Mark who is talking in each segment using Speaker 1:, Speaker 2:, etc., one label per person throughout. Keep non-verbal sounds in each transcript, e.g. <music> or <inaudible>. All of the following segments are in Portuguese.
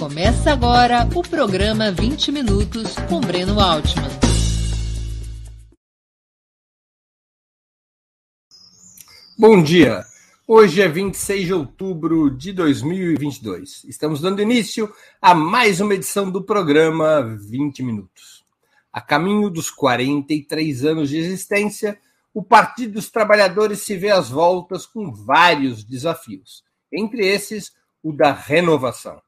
Speaker 1: Começa agora o programa 20 Minutos com Breno Altman.
Speaker 2: Bom dia. Hoje é 26 de outubro de 2022. Estamos dando início a mais uma edição do programa 20 Minutos. A caminho dos 43 anos de existência, o Partido dos Trabalhadores se vê às voltas com vários desafios, entre esses o da renovação.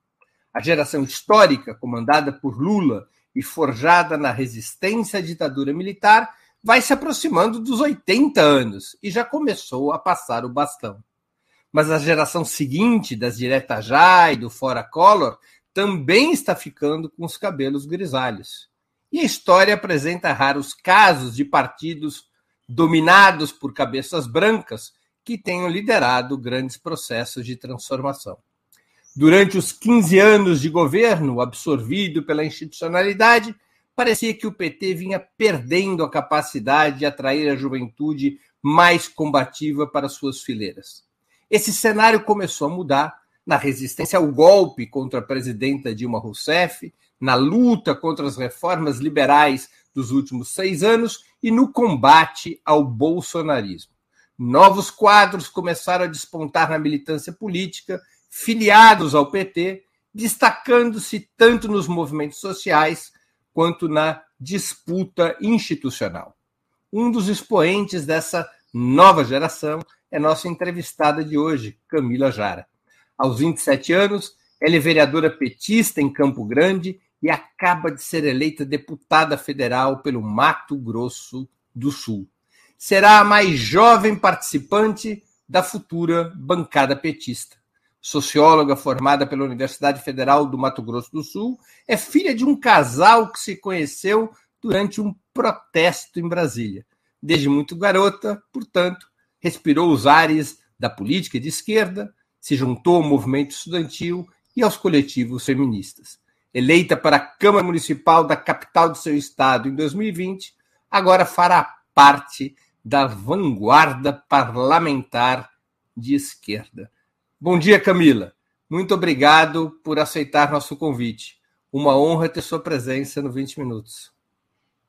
Speaker 2: A geração histórica, comandada por Lula e forjada na resistência à ditadura militar, vai se aproximando dos 80 anos e já começou a passar o bastão. Mas a geração seguinte, das direta já e do fora color, também está ficando com os cabelos grisalhos. E a história apresenta raros casos de partidos dominados por cabeças brancas que tenham liderado grandes processos de transformação. Durante os 15 anos de governo, absorvido pela institucionalidade, parecia que o PT vinha perdendo a capacidade de atrair a juventude mais combativa para suas fileiras. Esse cenário começou a mudar na resistência ao golpe contra a presidenta Dilma Rousseff, na luta contra as reformas liberais dos últimos seis anos e no combate ao bolsonarismo. Novos quadros começaram a despontar na militância política filiados ao PT, destacando-se tanto nos movimentos sociais quanto na disputa institucional. Um dos expoentes dessa nova geração é nossa entrevistada de hoje, Camila Jara. Aos 27 anos, ela é vereadora petista em Campo Grande e acaba de ser eleita deputada federal pelo Mato Grosso do Sul. Será a mais jovem participante da futura bancada petista socióloga formada pela Universidade Federal do Mato Grosso do Sul, é filha de um casal que se conheceu durante um protesto em Brasília. Desde muito garota, portanto, respirou os ares da política de esquerda, se juntou ao movimento estudantil e aos coletivos feministas. Eleita para a Câmara Municipal da capital do seu estado em 2020, agora fará parte da vanguarda parlamentar de esquerda. Bom dia, Camila. Muito obrigado por aceitar nosso convite. Uma honra ter sua presença no 20 Minutos.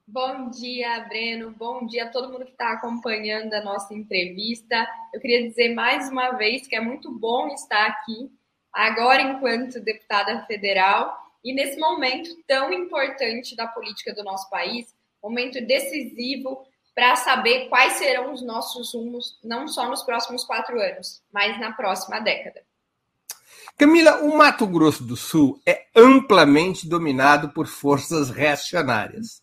Speaker 3: Bom dia, Breno. Bom dia a todo mundo que está acompanhando a nossa entrevista. Eu queria dizer mais uma vez que é muito bom estar aqui, agora enquanto deputada federal, e nesse momento tão importante da política do nosso país, momento decisivo para saber quais serão os nossos rumos, não só nos próximos quatro anos, mas na próxima década.
Speaker 2: Camila, o Mato Grosso do Sul é amplamente dominado por forças reacionárias.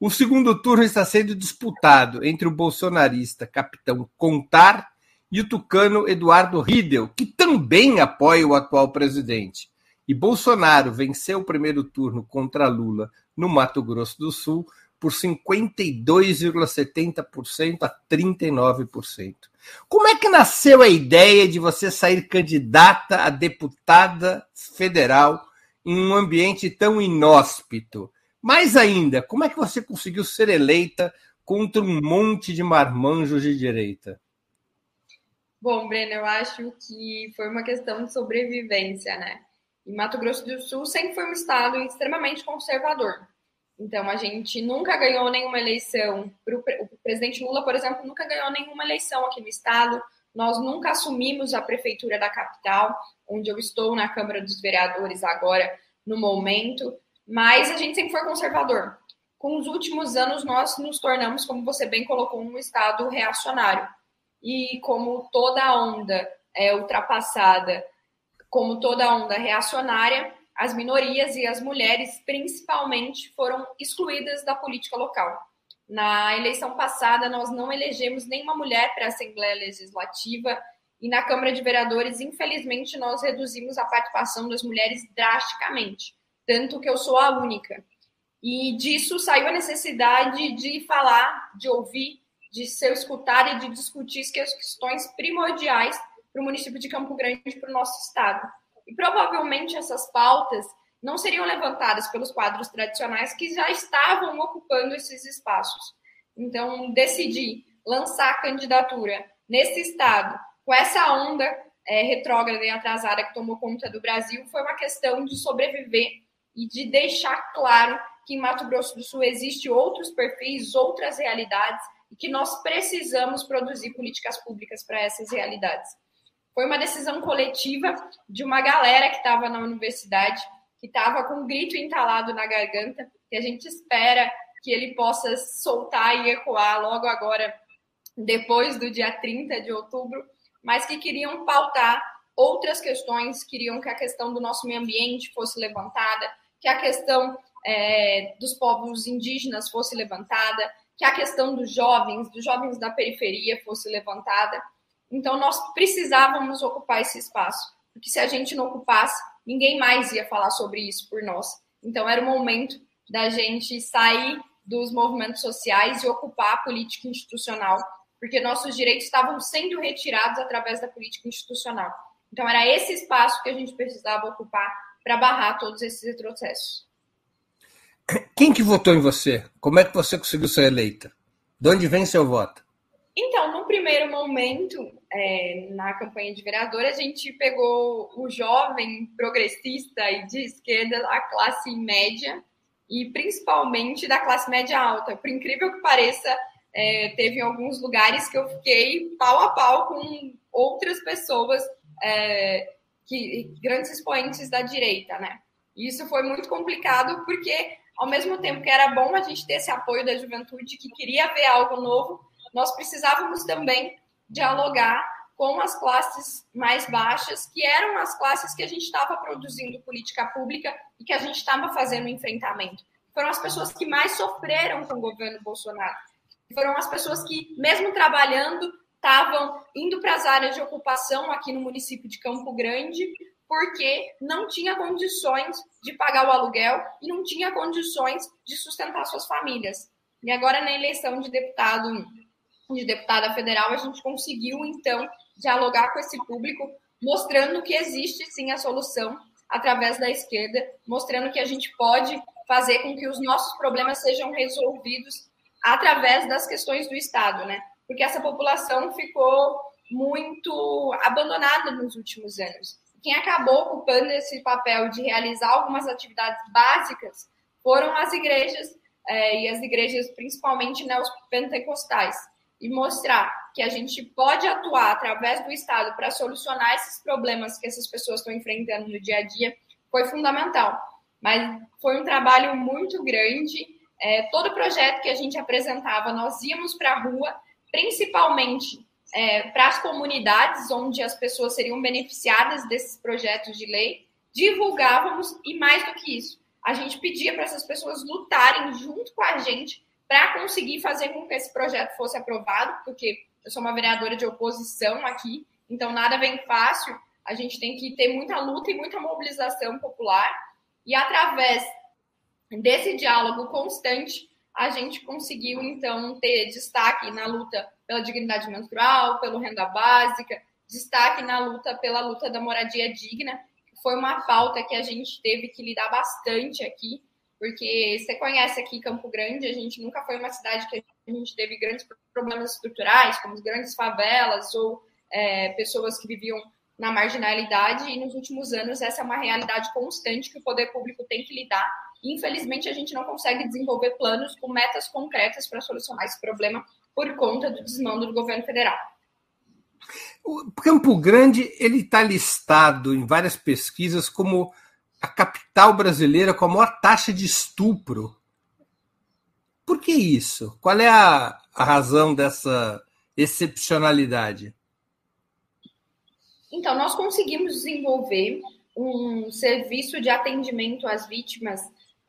Speaker 2: O segundo turno está sendo disputado entre o bolsonarista capitão Contar e o tucano Eduardo Riedel, que também apoia o atual presidente. E Bolsonaro venceu o primeiro turno contra Lula no Mato Grosso do Sul por 52,70% a 39%. Como é que nasceu a ideia de você sair candidata a deputada federal em um ambiente tão inóspito? Mais ainda, como é que você conseguiu ser eleita contra um monte de marmanjos de direita?
Speaker 3: Bom, Breno, eu acho que foi uma questão de sobrevivência, né? E Mato Grosso do Sul sempre foi um estado extremamente conservador. Então, a gente nunca ganhou nenhuma eleição. O presidente Lula, por exemplo, nunca ganhou nenhuma eleição aqui no estado. Nós nunca assumimos a prefeitura da capital, onde eu estou na Câmara dos Vereadores agora, no momento. Mas a gente sempre foi conservador. Com os últimos anos, nós nos tornamos, como você bem colocou, um estado reacionário. E como toda onda é ultrapassada, como toda onda reacionária, as minorias e as mulheres, principalmente, foram excluídas da política local. Na eleição passada, nós não elegemos nenhuma mulher para a Assembleia Legislativa e na Câmara de Vereadores, infelizmente, nós reduzimos a participação das mulheres drasticamente, tanto que eu sou a única. E disso saiu a necessidade de falar, de ouvir, de ser escutado e de discutir as questões primordiais para o município de Campo Grande e para o nosso estado. E provavelmente essas pautas não seriam levantadas pelos quadros tradicionais que já estavam ocupando esses espaços. Então, decidi lançar a candidatura nesse estado, com essa onda é, retrógrada e atrasada que tomou conta do Brasil, foi uma questão de sobreviver e de deixar claro que em Mato Grosso do Sul existe outros perfis, outras realidades e que nós precisamos produzir políticas públicas para essas realidades. Foi uma decisão coletiva de uma galera que estava na universidade, que estava com um grito entalado na garganta, que a gente espera que ele possa soltar e ecoar logo agora, depois do dia 30 de outubro, mas que queriam pautar outras questões, queriam que a questão do nosso meio ambiente fosse levantada, que a questão é, dos povos indígenas fosse levantada, que a questão dos jovens, dos jovens da periferia fosse levantada. Então, nós precisávamos ocupar esse espaço, porque se a gente não ocupasse, ninguém mais ia falar sobre isso por nós. Então, era o momento da gente sair dos movimentos sociais e ocupar a política institucional, porque nossos direitos estavam sendo retirados através da política institucional. Então, era esse espaço que a gente precisava ocupar para barrar todos esses retrocessos.
Speaker 2: Quem que votou em você? Como é que você conseguiu ser eleita? De onde vem seu voto?
Speaker 3: Então, no primeiro momento, é, na campanha de vereadora, a gente pegou o jovem progressista e de esquerda, a classe média, e principalmente da classe média alta. Por incrível que pareça, é, teve alguns lugares que eu fiquei pau a pau com outras pessoas, é, que, grandes expoentes da direita, né? isso foi muito complicado porque, ao mesmo tempo que era bom a gente ter esse apoio da juventude que queria ver algo novo, nós precisávamos também dialogar com as classes mais baixas, que eram as classes que a gente estava produzindo política pública e que a gente estava fazendo enfrentamento. Foram as pessoas que mais sofreram com o governo Bolsonaro. Foram as pessoas que, mesmo trabalhando, estavam indo para as áreas de ocupação aqui no município de Campo Grande, porque não tinha condições de pagar o aluguel e não tinha condições de sustentar suas famílias. E agora, na eleição de deputado, de deputada federal, a gente conseguiu, então, dialogar com esse público, mostrando que existe sim a solução através da esquerda, mostrando que a gente pode fazer com que os nossos problemas sejam resolvidos através das questões do Estado, né? Porque essa população ficou muito abandonada nos últimos anos. Quem acabou ocupando esse papel de realizar algumas atividades básicas foram as igrejas, é, e as igrejas principalmente neopentecostais e mostrar que a gente pode atuar através do Estado para solucionar esses problemas que essas pessoas estão enfrentando no dia a dia foi fundamental. Mas foi um trabalho muito grande. É, todo projeto que a gente apresentava, nós íamos para a rua, principalmente é, para as comunidades onde as pessoas seriam beneficiadas desses projetos de lei, divulgávamos e mais do que isso, a gente pedia para essas pessoas lutarem junto com a gente para conseguir fazer com que esse projeto fosse aprovado, porque eu sou uma vereadora de oposição aqui, então nada vem fácil, a gente tem que ter muita luta e muita mobilização popular, e através desse diálogo constante, a gente conseguiu, então, ter destaque na luta pela dignidade menstrual, pelo renda básica, destaque na luta pela luta da moradia digna, que foi uma pauta que a gente teve que lidar bastante aqui, porque você conhece aqui Campo Grande, a gente nunca foi uma cidade que a gente teve grandes problemas estruturais, como grandes favelas ou é, pessoas que viviam na marginalidade, e nos últimos anos essa é uma realidade constante que o poder público tem que lidar. Infelizmente, a gente não consegue desenvolver planos com metas concretas para solucionar esse problema por conta do desmando do governo federal.
Speaker 2: O Campo Grande ele está listado em várias pesquisas como a capital brasileira com a maior taxa de estupro. Por que isso? Qual é a, a razão dessa excepcionalidade?
Speaker 3: Então, nós conseguimos desenvolver um serviço de atendimento às vítimas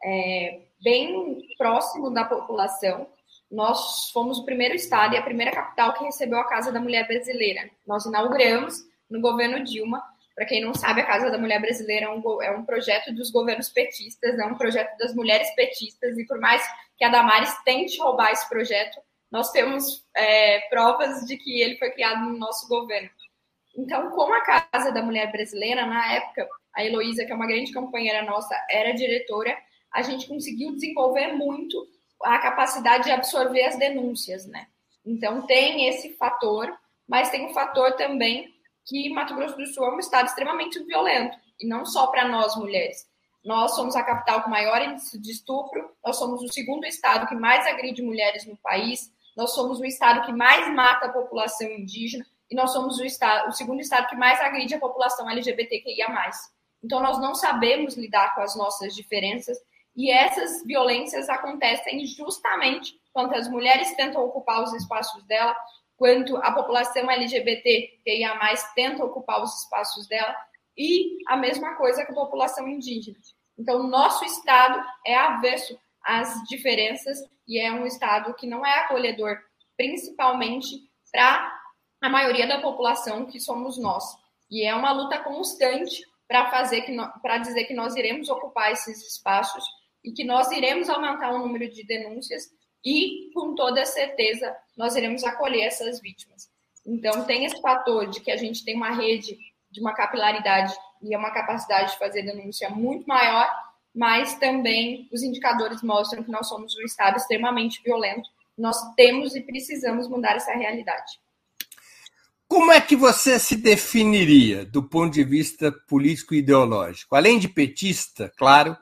Speaker 3: é, bem próximo da população. Nós fomos o primeiro estado e a primeira capital que recebeu a Casa da Mulher Brasileira. Nós inauguramos no governo Dilma para quem não sabe, a Casa da Mulher Brasileira é um, é um projeto dos governos petistas, é um projeto das mulheres petistas, e por mais que a Damares tente roubar esse projeto, nós temos é, provas de que ele foi criado no nosso governo. Então, como a Casa da Mulher Brasileira, na época, a Heloísa, que é uma grande companheira nossa, era diretora, a gente conseguiu desenvolver muito a capacidade de absorver as denúncias, né? Então, tem esse fator, mas tem o um fator também que Mato Grosso do Sul é um estado extremamente violento, e não só para nós mulheres. Nós somos a capital com maior índice de estupro, nós somos o segundo estado que mais agride mulheres no país, nós somos o estado que mais mata a população indígena e nós somos o, estado, o segundo estado que mais agride a população LGBTQIA+. Então, nós não sabemos lidar com as nossas diferenças e essas violências acontecem justamente quando as mulheres tentam ocupar os espaços dela, quando a população LGBTQIA+, tenta ocupar os espaços dela, e a mesma coisa com a população indígena. Então, nosso Estado é avesso às diferenças e é um Estado que não é acolhedor, principalmente para a maioria da população que somos nós. E é uma luta constante para fazer que para dizer que nós iremos ocupar esses espaços e que nós iremos aumentar o número de denúncias e com toda certeza nós iremos acolher essas vítimas. Então tem esse fator de que a gente tem uma rede de uma capilaridade e uma capacidade de fazer denúncia muito maior, mas também os indicadores mostram que nós somos um estado extremamente violento. Nós temos e precisamos mudar essa realidade.
Speaker 2: Como é que você se definiria do ponto de vista político e ideológico? Além de petista, claro,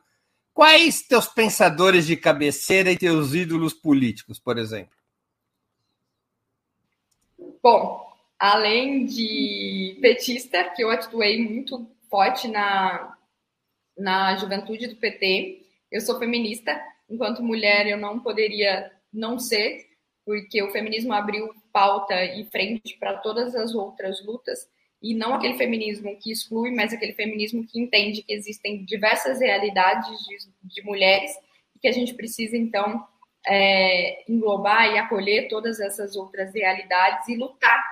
Speaker 2: quais teus pensadores de cabeceira e teus ídolos políticos, por exemplo?
Speaker 3: Bom, além de petista, que eu atuei muito forte na, na juventude do PT, eu sou feminista. Enquanto mulher, eu não poderia não ser, porque o feminismo abriu pauta e frente para todas as outras lutas, e não aquele feminismo que exclui, mas aquele feminismo que entende que existem diversas realidades de, de mulheres e que a gente precisa, então, é, englobar e acolher todas essas outras realidades e lutar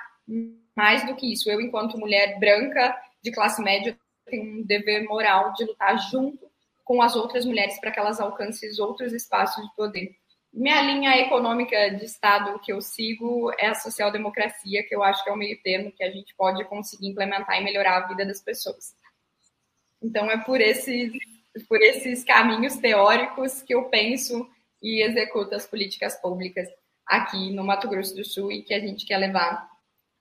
Speaker 3: mais do que isso. Eu, enquanto mulher branca de classe média, tenho um dever moral de lutar junto com as outras mulheres para que elas alcancem outros espaços de poder. Minha linha econômica de Estado que eu sigo é a social-democracia, que eu acho que é o meio termo que a gente pode conseguir implementar e melhorar a vida das pessoas. Então, é por esses, por esses caminhos teóricos que eu penso e executo as políticas públicas aqui no Mato Grosso do Sul e que a gente quer levar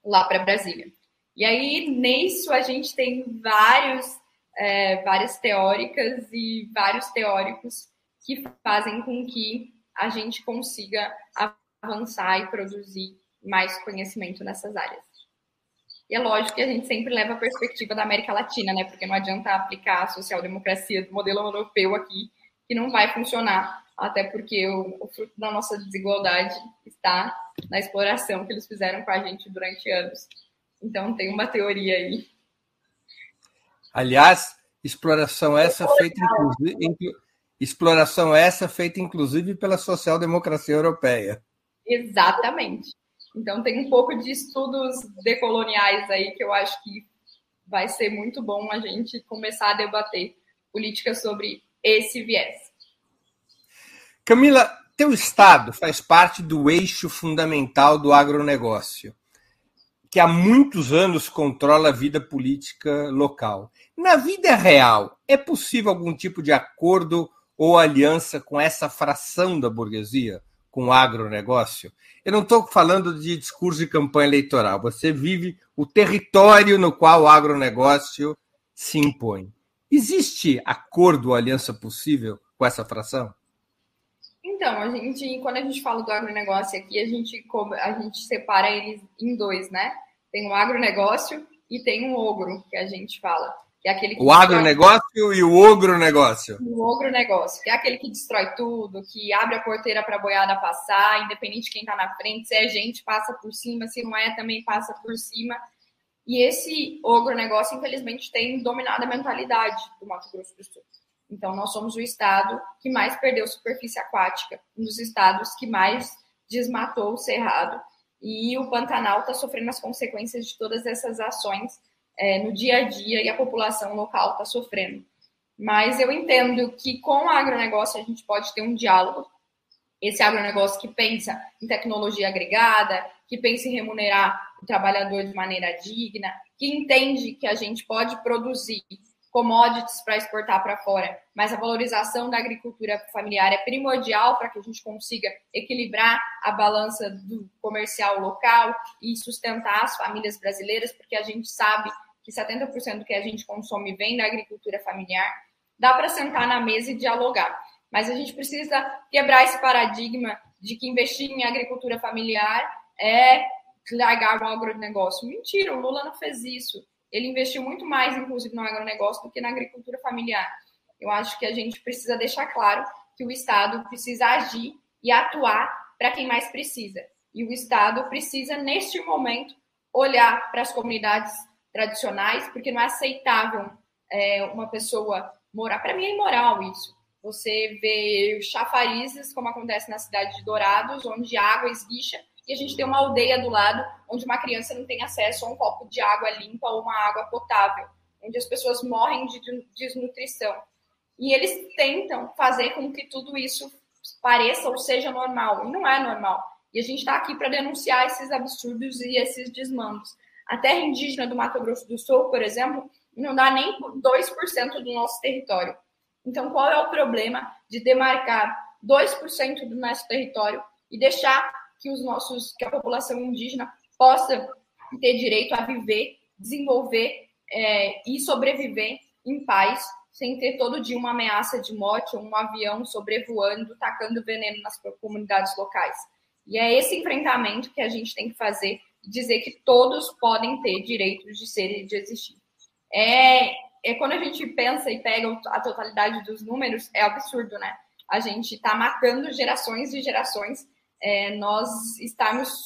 Speaker 3: lá para Brasília. E aí, nisso, a gente tem vários, é, várias teóricas e vários teóricos que fazem com que a gente consiga avançar e produzir mais conhecimento nessas áreas. E é lógico que a gente sempre leva a perspectiva da América Latina, né? Porque não adianta aplicar a social-democracia do modelo europeu aqui, que não vai funcionar, até porque o, o, fruto da nossa desigualdade está na exploração que eles fizeram com a gente durante anos. Então, tem uma teoria aí.
Speaker 2: Aliás, exploração essa feita, inclusive, Exploração essa feita, inclusive, pela social-democracia europeia.
Speaker 3: Exatamente. Então, tem um pouco de estudos decoloniais aí que eu acho que vai ser muito bom a gente começar a debater política sobre esse viés.
Speaker 2: Camila, teu estado faz parte do eixo fundamental do agronegócio, que há muitos anos controla a vida política local. Na vida real, é possível algum tipo de acordo ou aliança com essa fração da burguesia, com o agronegócio? Eu não estou falando de discurso de campanha eleitoral. Você vive o território no qual o agronegócio se impõe. Existe acordo ou aliança possível com essa fração?
Speaker 3: Então, a gente, quando a gente fala do agronegócio aqui, a gente, a gente separa eles em dois, né? Tem o agronegócio e tem o ogro, que a gente fala.
Speaker 2: É aquele que o agronegócio e o ogronegócio.
Speaker 3: O ogronegócio, que é aquele que destrói tudo, que abre a porteira para a boiada passar, independente de quem está na frente, se é gente, passa por cima, se não é, também passa por cima. E esse ogronegócio, infelizmente, tem dominado a mentalidade do Mato Grosso do Sul. Então, nós somos o estado que mais perdeu superfície aquática, um dos estados que mais desmatou o cerrado. E o Pantanal está sofrendo as consequências de todas essas ações é, no dia a dia e a população local está sofrendo. Mas eu entendo que com o agronegócio a gente pode ter um diálogo. Esse agronegócio que pensa em tecnologia agregada, que pensa em remunerar o trabalhador de maneira digna, que entende que a gente pode produzir commodities para exportar para fora, mas a valorização da agricultura familiar é primordial para que a gente consiga equilibrar a balança do comercial local e sustentar as famílias brasileiras, porque a gente sabe que 70% do que a gente consome vem da agricultura familiar. Dá para sentar na mesa e dialogar, mas a gente precisa quebrar esse paradigma de que investir em agricultura familiar é largar o agronegócio. Mentira, o Lula não fez isso ele investiu muito mais, inclusive, no agronegócio do que na agricultura familiar. Eu acho que a gente precisa deixar claro que o Estado precisa agir e atuar para quem mais precisa. E o Estado precisa, neste momento, olhar para as comunidades tradicionais, porque não é aceitável é, uma pessoa morar. Para mim é imoral isso. Você vê chafarizes, como acontece na cidade de Dourados, onde água esguicha e a gente tem uma aldeia do lado onde uma criança não tem acesso a um copo de água limpa ou uma água potável, onde as pessoas morrem de desnutrição. E eles tentam fazer com que tudo isso pareça ou seja normal, e não é normal. E a gente está aqui para denunciar esses absurdos e esses desmandos. A terra indígena do Mato Grosso do Sul, por exemplo, não dá nem 2% do nosso território. Então, qual é o problema de demarcar 2% do nosso território e deixar que os nossos, que a população indígena possa ter direito a viver, desenvolver é, e sobreviver em paz, sem ter todo dia uma ameaça de morte ou um avião sobrevoando, tacando veneno nas comunidades locais. E é esse enfrentamento que a gente tem que fazer e dizer que todos podem ter direitos de ser e de existir. É, é quando a gente pensa e pega a totalidade dos números, é absurdo, né? A gente está matando gerações e gerações é, nós estarmos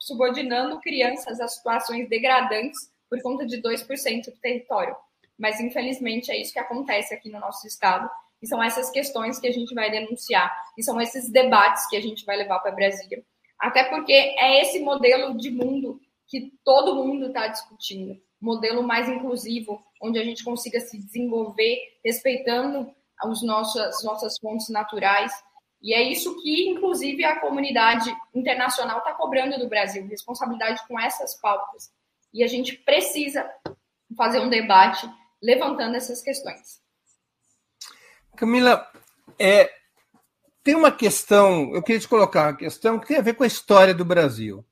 Speaker 3: subordinando crianças a situações degradantes por conta de 2% do território. Mas, infelizmente, é isso que acontece aqui no nosso estado. E são essas questões que a gente vai denunciar. E são esses debates que a gente vai levar para Brasília. Até porque é esse modelo de mundo que todo mundo está discutindo. Modelo mais inclusivo, onde a gente consiga se desenvolver respeitando as nossas fontes naturais, e é isso que, inclusive, a comunidade internacional está cobrando do Brasil, responsabilidade com essas pautas. E a gente precisa fazer um debate levantando essas questões.
Speaker 2: Camila, é, tem uma questão, eu queria te colocar uma questão que tem a ver com a história do Brasil.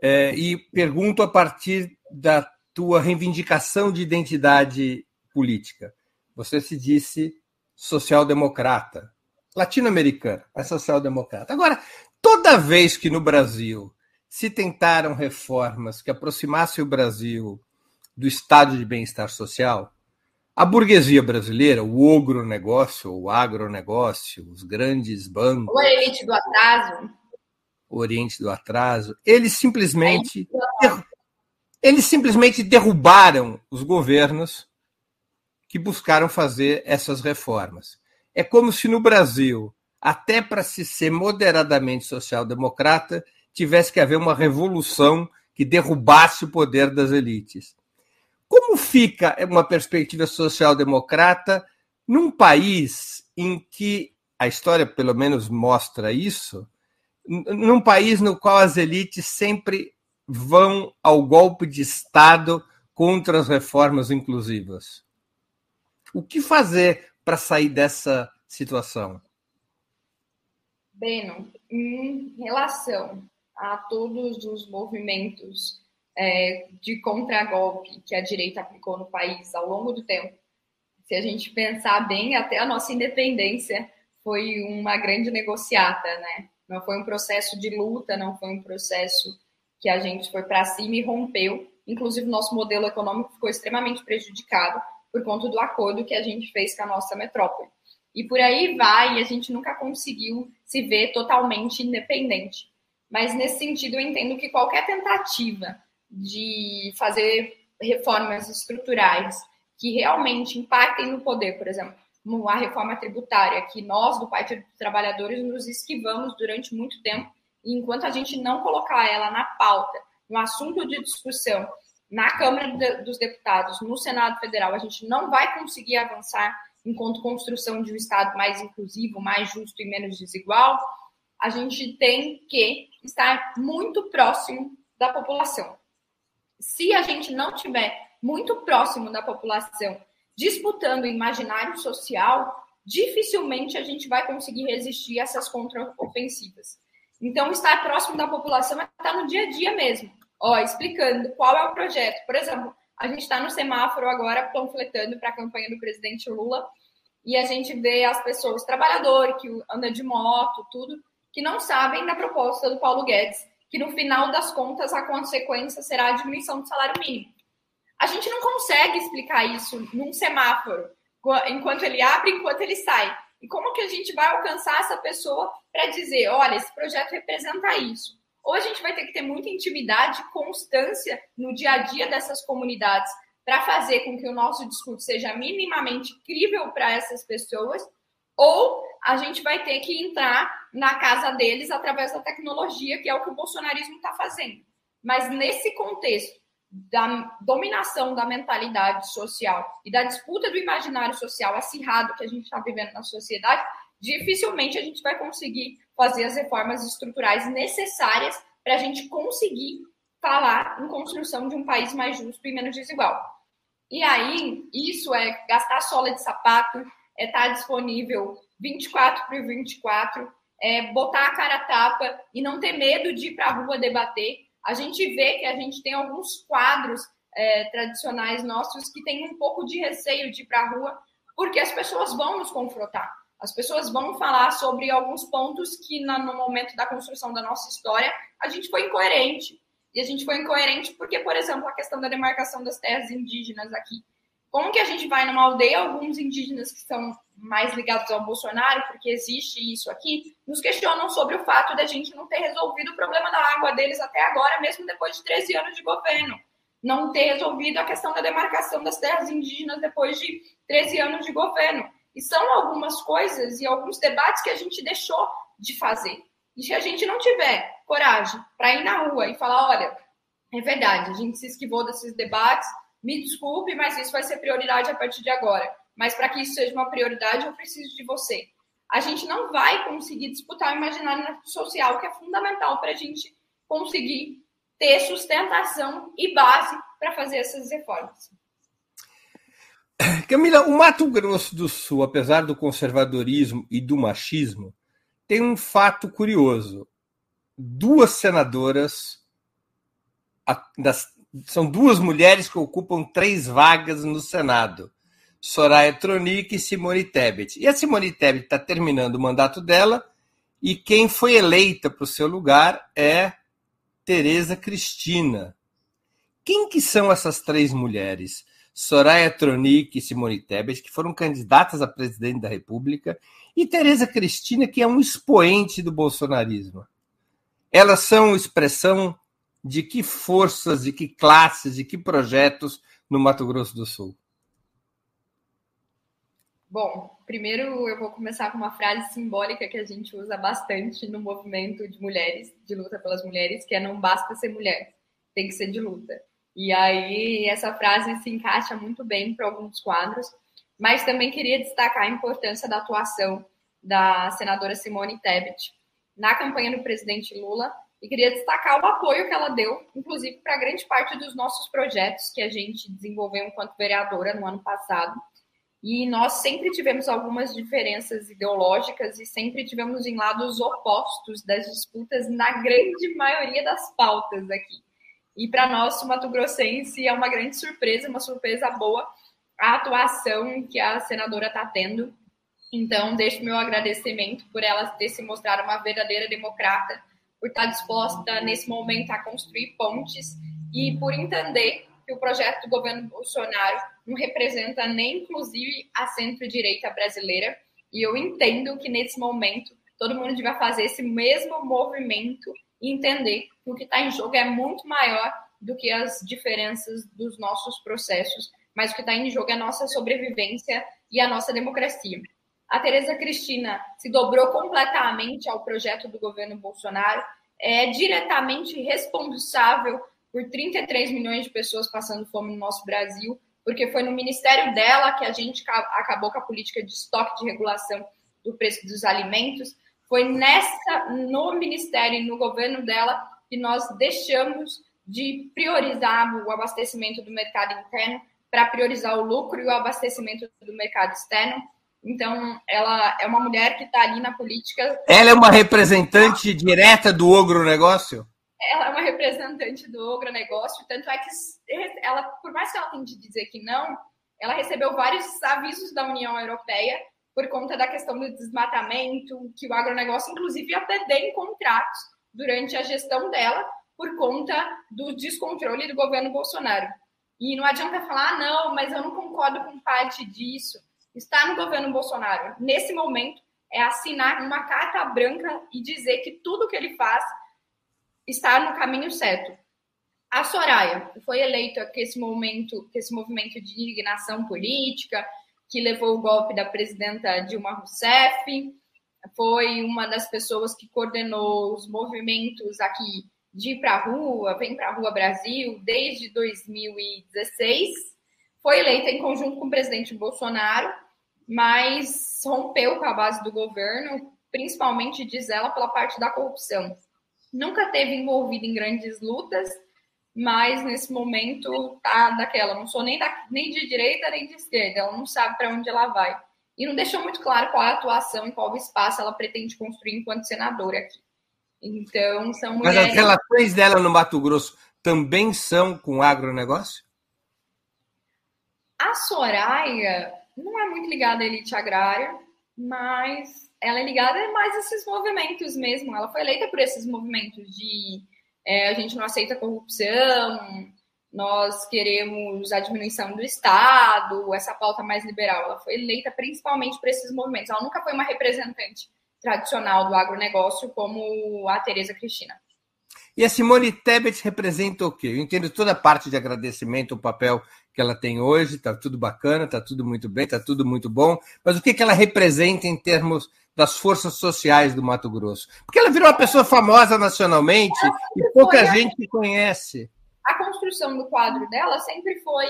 Speaker 2: É, e pergunto a partir da tua reivindicação de identidade política. Você se disse social-democrata latino-americana, mas social-democrata. Agora, toda vez que no Brasil se tentaram reformas que aproximassem o Brasil do estado de bem-estar social, a burguesia brasileira, o ogronegócio, o agronegócio, os grandes bancos.
Speaker 3: O elite do atraso.
Speaker 2: O Oriente do atraso. Eles simplesmente. Eles simplesmente derrubaram os governos que buscaram fazer essas reformas. É como se no Brasil, até para se ser moderadamente social-democrata, tivesse que haver uma revolução que derrubasse o poder das elites. Como fica uma perspectiva social-democrata num país em que a história, pelo menos, mostra isso, num país no qual as elites sempre vão ao golpe de Estado contra as reformas inclusivas? O que fazer para sair dessa situação?
Speaker 3: Beno, em relação a todos os movimentos é, de contragolpe que a direita aplicou no país ao longo do tempo, se a gente pensar bem, até a nossa independência foi uma grande negociata, né? Não foi um processo de luta, não foi um processo que a gente foi para cima e rompeu. Inclusive, nosso modelo econômico ficou extremamente prejudicado por conta do acordo que a gente fez com a nossa metrópole. E por aí vai, e a gente nunca conseguiu se ver totalmente independente. Mas nesse sentido, eu entendo que qualquer tentativa de fazer reformas estruturais que realmente impactem no poder, por exemplo, a reforma tributária, que nós do Partido dos Trabalhadores nos esquivamos durante muito tempo, e enquanto a gente não colocar ela na pauta, no assunto de discussão, na Câmara dos Deputados, no Senado Federal, a gente não vai conseguir avançar enquanto construção de um Estado mais inclusivo, mais justo e menos desigual, a gente tem que estar muito próximo da população. Se a gente não tiver muito próximo da população disputando o imaginário social, dificilmente a gente vai conseguir resistir a essas contraofensivas. Então, estar próximo da população é estar no dia a dia mesmo, ó, explicando qual é o projeto. Por exemplo, a gente está no semáforo agora panfletando para a campanha do presidente Lula e a gente vê as pessoas, trabalhador que anda de moto, tudo, que não sabem da proposta do Paulo Guedes, que no final das contas a consequência será a diminuição do salário mínimo. A gente não consegue explicar isso num semáforo, enquanto ele abre, enquanto ele sai. E como que a gente vai alcançar essa pessoa para dizer, olha, esse projeto representa isso? Ou a gente vai ter que ter muita intimidade, constância no dia a dia dessas comunidades para fazer com que o nosso discurso seja minimamente crível para essas pessoas, ou a gente vai ter que entrar na casa deles através da tecnologia, que é o que o bolsonarismo está fazendo. Mas nesse contexto da dominação da mentalidade social e da disputa do imaginário social acirrado que a gente está vivendo na sociedade, dificilmente a gente vai conseguir fazer as reformas estruturais necessárias para a gente conseguir falar em construção de um país mais justo e menos desigual. E aí, isso é gastar sola de sapato, é estar tá disponível 24 por 24, é botar a cara a tapa e não ter medo de ir para a rua debater. A gente vê que a gente tem alguns quadros é, tradicionais nossos que têm um pouco de receio de ir para a rua, porque as pessoas vão nos confrontar. As pessoas vão falar sobre alguns pontos que, no momento da construção da nossa história, a gente foi incoerente. E a gente foi incoerente porque, por exemplo, a questão da demarcação das terras indígenas aqui. Como que a gente vai numa aldeia, alguns indígenas que são mais ligados ao Bolsonaro, porque existe isso aqui, nos questionam sobre o fato da gente não ter resolvido o problema da água deles até agora, mesmo depois de 13 anos de governo. Não ter resolvido a questão da demarcação das terras indígenas depois de 13 anos de governo. E são algumas coisas e alguns debates que a gente deixou de fazer. E se a gente não tiver coragem para ir na rua e falar, olha, é verdade, a gente se esquivou desses debates, me desculpe, mas isso vai ser prioridade a partir de agora. Mas para que isso seja uma prioridade, eu preciso de você. A gente não vai conseguir disputar o imaginário social, que é fundamental para a gente conseguir ter sustentação e base para fazer essas reformas. <coughs>
Speaker 2: Camila, o Mato Grosso do Sul, apesar do conservadorismo e do machismo, tem um fato curioso. Duas senadoras, são duas mulheres que ocupam três vagas no Senado. Soraya Tronic e Simone Tebet. E a Simone Tebet está terminando o mandato dela e quem foi eleita para o seu lugar é Tereza Cristina. Quem que são essas três mulheres? Soraya Tronic e Simone Tebet, que foram candidatas a presidente da República, e Tereza Cristina, que é um expoente do bolsonarismo. Elas são expressão de que forças, de que classes, de que projetos no Mato Grosso do Sul?
Speaker 3: Bom, primeiro eu vou começar com uma frase simbólica que a gente usa bastante no movimento de mulheres, de luta pelas mulheres, que é não basta ser mulher, tem que ser de luta. E aí essa frase se encaixa muito bem para alguns quadros, mas também queria destacar a importância da atuação da senadora Simone Tebet na campanha do presidente Lula e queria destacar o apoio que ela deu, inclusive para grande parte dos nossos projetos que a gente desenvolveu enquanto vereadora no ano passado. E nós sempre tivemos algumas diferenças ideológicas e sempre tivemos em lados opostos das disputas na grande maioria das pautas aqui. E para nós, o Mato Grossense, é uma grande surpresa, uma surpresa boa, a atuação que a senadora está tendo. Então, deixo meu agradecimento por ela ter se mostrado uma verdadeira democrata, por estar disposta nesse momento a construir pontes e por entender que o projeto do governo Bolsonaro não representa nem, inclusive, a centro-direita brasileira. E eu entendo que nesse momento todo mundo devia fazer esse mesmo movimento e entender que o que está em jogo é muito maior do que as diferenças dos nossos processos, mas o que está em jogo é a nossa sobrevivência e a nossa democracia. A Tereza Cristina se dobrou completamente ao projeto do governo Bolsonaro, é diretamente responsável por 33 milhões de pessoas passando fome no nosso Brasil, porque foi no ministério dela que a gente acabou com a política de estoque de regulação do preço dos alimentos, foi nessa no ministério e no governo dela que nós deixamos de priorizar o abastecimento do mercado interno para priorizar o lucro e o abastecimento do mercado externo. Então, ela é uma mulher que está ali na política.
Speaker 2: Ela é uma representante direta do agronegócio?
Speaker 3: Ela é uma representante do agronegócio, tanto é que ela, por mais que ela tente dizer que não, ela recebeu vários avisos da União Europeia por conta da questão do desmatamento, que o agronegócio, inclusive, ia perder em contratos durante a gestão dela por conta do descontrole do governo Bolsonaro. E não adianta falar, ah, não, mas eu não concordo com parte disso. Está no governo Bolsonaro. Nesse momento, é assinar uma carta branca e dizer que tudo que ele faz está no caminho certo. A Soraya foi eleita com esse momento, com esse movimento de indignação política, que levou o golpe da presidenta Dilma Rousseff, foi uma das pessoas que coordenou os movimentos aqui de ir para a rua, vem para a rua Brasil, desde 2016. Foi eleita em conjunto com o presidente Bolsonaro, mas rompeu com a base do governo, principalmente, diz ela, pela parte da corrupção. Nunca teve envolvida em grandes lutas, mas nesse momento tá daquela, não sou nem, da, nem de direita nem de esquerda, ela não sabe para onde ela vai. E não deixou muito claro qual é a atuação e qual o espaço ela pretende construir enquanto senadora aqui. Então, são mulheres...
Speaker 2: Mas as relações dela no Mato Grosso também são com agronegócio?
Speaker 3: A Soraya não é muito ligada à elite agrária, mas ela é ligada mais a esses movimentos mesmo. Ela foi eleita por esses movimentos de é, a gente não aceita corrupção, nós queremos a diminuição do Estado, essa pauta mais liberal. Ela foi eleita principalmente por esses movimentos. Ela nunca foi uma representante tradicional do agronegócio como a Tereza Cristina.
Speaker 2: E a Simone Tebet representa o quê? Eu entendo toda a parte de agradecimento, o papel que ela tem hoje, está tudo bacana, está tudo muito bem, está tudo muito bom, mas o que, que ela representa em termos das forças sociais do Mato Grosso? Porque ela virou uma pessoa famosa nacionalmente e pouca gente conhece.
Speaker 3: A construção do quadro dela sempre foi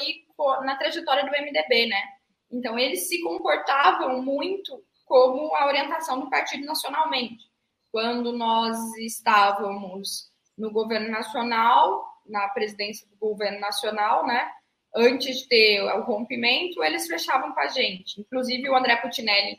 Speaker 3: na trajetória do MDB, né? Então, eles se comportavam muito como a orientação do partido nacionalmente. Quando nós estávamos no governo nacional, na presidência do governo nacional, né? Antes de ter o rompimento, eles fechavam com a gente. Inclusive, o André Putinelli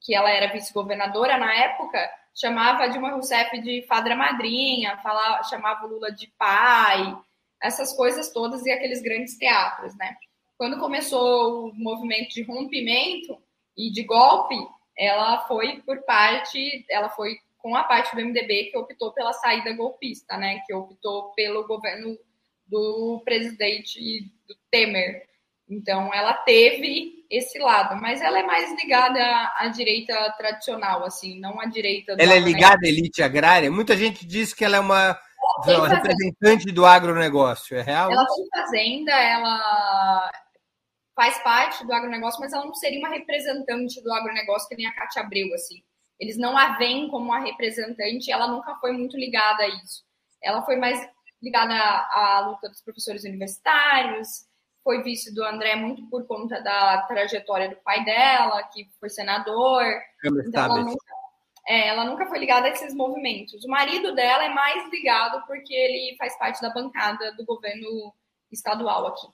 Speaker 3: que ela era vice-governadora na época, chamava Dilma Rousseff de fadra madrinha, falava, chamava Lula de pai, essas coisas todas e aqueles grandes teatros, né? Quando começou o movimento de rompimento e de golpe, ela foi por parte, ela foi com a parte do MDB que optou pela saída golpista, né? Que optou pelo governo do presidente do Temer. Então, ela teve esse lado, mas ela é mais ligada à, direita tradicional, assim, não à direita.
Speaker 2: ela é ligada à elite agrária? Muita gente diz que ela é uma, uma representante do agronegócio, é real?
Speaker 3: Ela tem fazenda, ela faz parte do agronegócio, mas ela não seria uma representante do agronegócio que nem a Cátia Abreu, assim. Eles não a veem como uma representante, ela nunca foi muito ligada a isso. Ela foi mais ligada à, à luta dos professores universitários, foi vice do André muito por conta da trajetória do pai dela, que foi senador. Então ela, nunca, é, ela nunca foi ligada a esses movimentos. O marido dela é mais ligado porque ele faz parte da bancada do governo estadual aqui.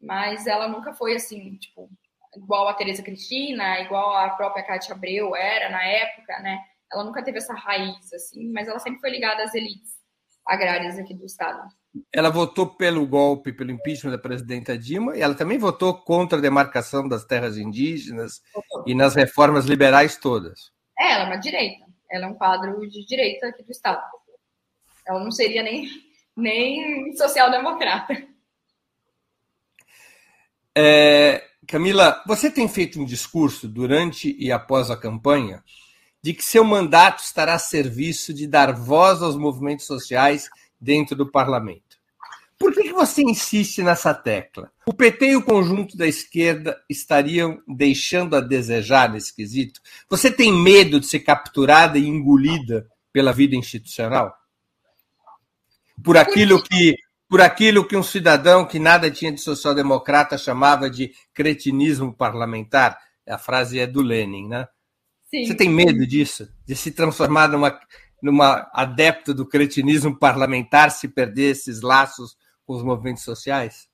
Speaker 3: Mas ela nunca foi assim, tipo, igual a Tereza Cristina, igual a própria Cátia Abreu era na época, né? Ela nunca teve essa raiz, assim, mas ela sempre foi ligada às elites agrárias aqui do estado
Speaker 2: ela votou pelo golpe, pelo impeachment da presidenta Dilma, e ela também votou contra a demarcação das terras indígenas e nas reformas liberais todas.
Speaker 3: É, ela é uma direita. Ela é um quadro de direita aqui do Estado. Ela não seria nem, nem social-democrata.
Speaker 2: É, Camila, você tem feito um discurso durante e após a campanha de que seu mandato estará a serviço de dar voz aos movimentos sociais dentro do parlamento. Por que, que você insiste nessa tecla? O PT e o conjunto da esquerda estariam deixando a desejar nesse quesito? Você tem medo de ser capturada e engolida pela vida institucional? Por aquilo que por aquilo que um cidadão que nada tinha de social-democrata chamava de cretinismo parlamentar. A frase é do Lenin, né? Sim. Você tem medo disso? De se transformar numa numa adepta do cretinismo parlamentar se perder esses laços com os movimentos sociais?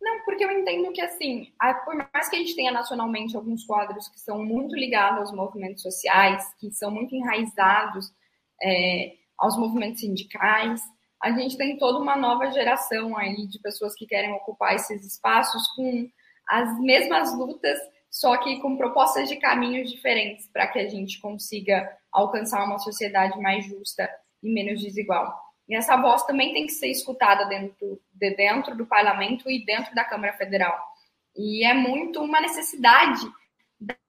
Speaker 3: Não, porque eu entendo que, assim, por mais que a gente tenha nacionalmente alguns quadros que são muito ligados aos movimentos sociais, que são muito enraizados é, aos movimentos sindicais, a gente tem toda uma nova geração aí de pessoas que querem ocupar esses espaços com as mesmas lutas, só que com propostas de caminhos diferentes para que a gente consiga alcançar uma sociedade mais justa e menos desigual. E essa voz também tem que ser escutada dentro, de dentro do parlamento e dentro da Câmara Federal. E é muito uma necessidade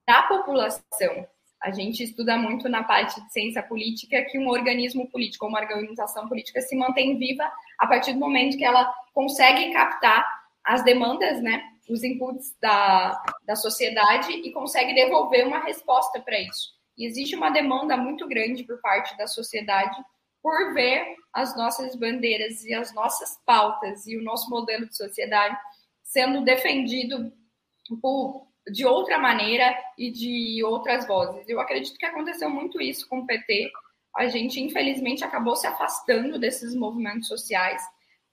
Speaker 3: da população. A gente estuda muito na parte de ciência política que um organismo político, uma organização política se mantém viva a partir do momento que ela consegue captar as demandas, né, os inputs da, da sociedade e consegue devolver uma resposta para isso. E existe uma demanda muito grande por parte da sociedade por ver as nossas bandeiras e as nossas pautas e o nosso modelo de sociedade sendo defendido por, de outra maneira e de outras vozes. Eu acredito que aconteceu muito isso com o PT. A gente, infelizmente, acabou se afastando desses movimentos sociais.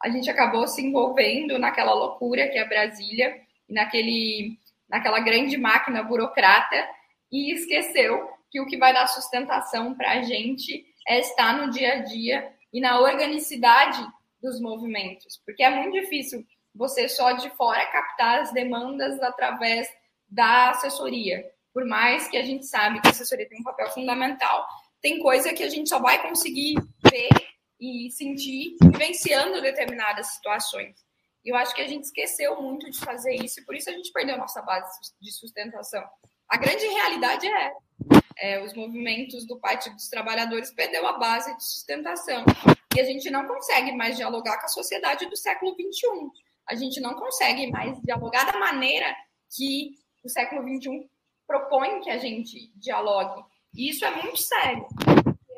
Speaker 3: A gente acabou se envolvendo naquela loucura que é Brasília, naquele, naquela grande máquina burocrata, e esqueceu que o que vai dar sustentação para a gente é estar no dia a dia e na organicidade dos movimentos, porque é muito difícil você só de fora captar as demandas através da assessoria. Por mais que a gente sabe que a assessoria tem um papel fundamental, tem coisa que a gente só vai conseguir ver e sentir vivenciando determinadas situações. Eu acho que a gente esqueceu muito de fazer isso e por isso a gente perdeu nossa base de sustentação. A grande realidade é é, os movimentos do Partido dos Trabalhadores perdeu a base de sustentação. E a gente não consegue mais dialogar com a sociedade do século XXI. A gente não consegue mais dialogar da maneira que o século XXI propõe que a gente dialogue. E isso é muito sério.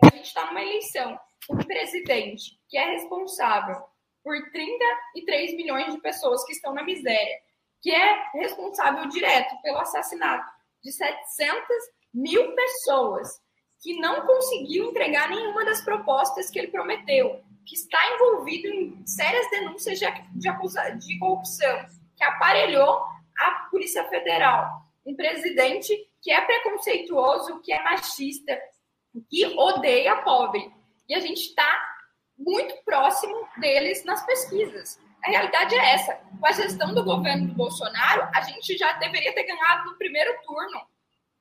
Speaker 3: A gente está numa eleição um presidente que é responsável por 33 milhões de pessoas que estão na miséria, que é responsável direto pelo assassinato de 700 mil pessoas que não conseguiu entregar nenhuma das propostas que ele prometeu, que está envolvido em sérias denúncias de, de, acusa, de corrupção, que aparelhou a Polícia Federal, um presidente que é preconceituoso, que é machista, que odeia pobre. E a gente está muito próximo deles nas pesquisas. A realidade é essa. Com a gestão do governo do Bolsonaro, a gente já deveria ter ganhado no primeiro turno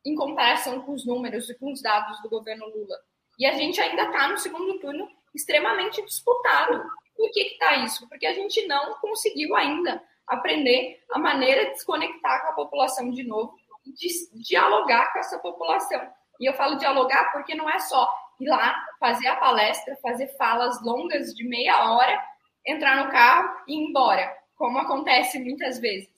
Speaker 3: em comparação com os números e com os dados do governo Lula. E a gente ainda está no segundo turno extremamente disputado. Por que está isso? Porque a gente não conseguiu ainda aprender a maneira de desconectar com a população de novo de dialogar com essa população. E eu falo dialogar porque não é só ir lá, fazer a palestra, fazer falas longas de meia hora, entrar no carro e ir embora, como acontece muitas vezes.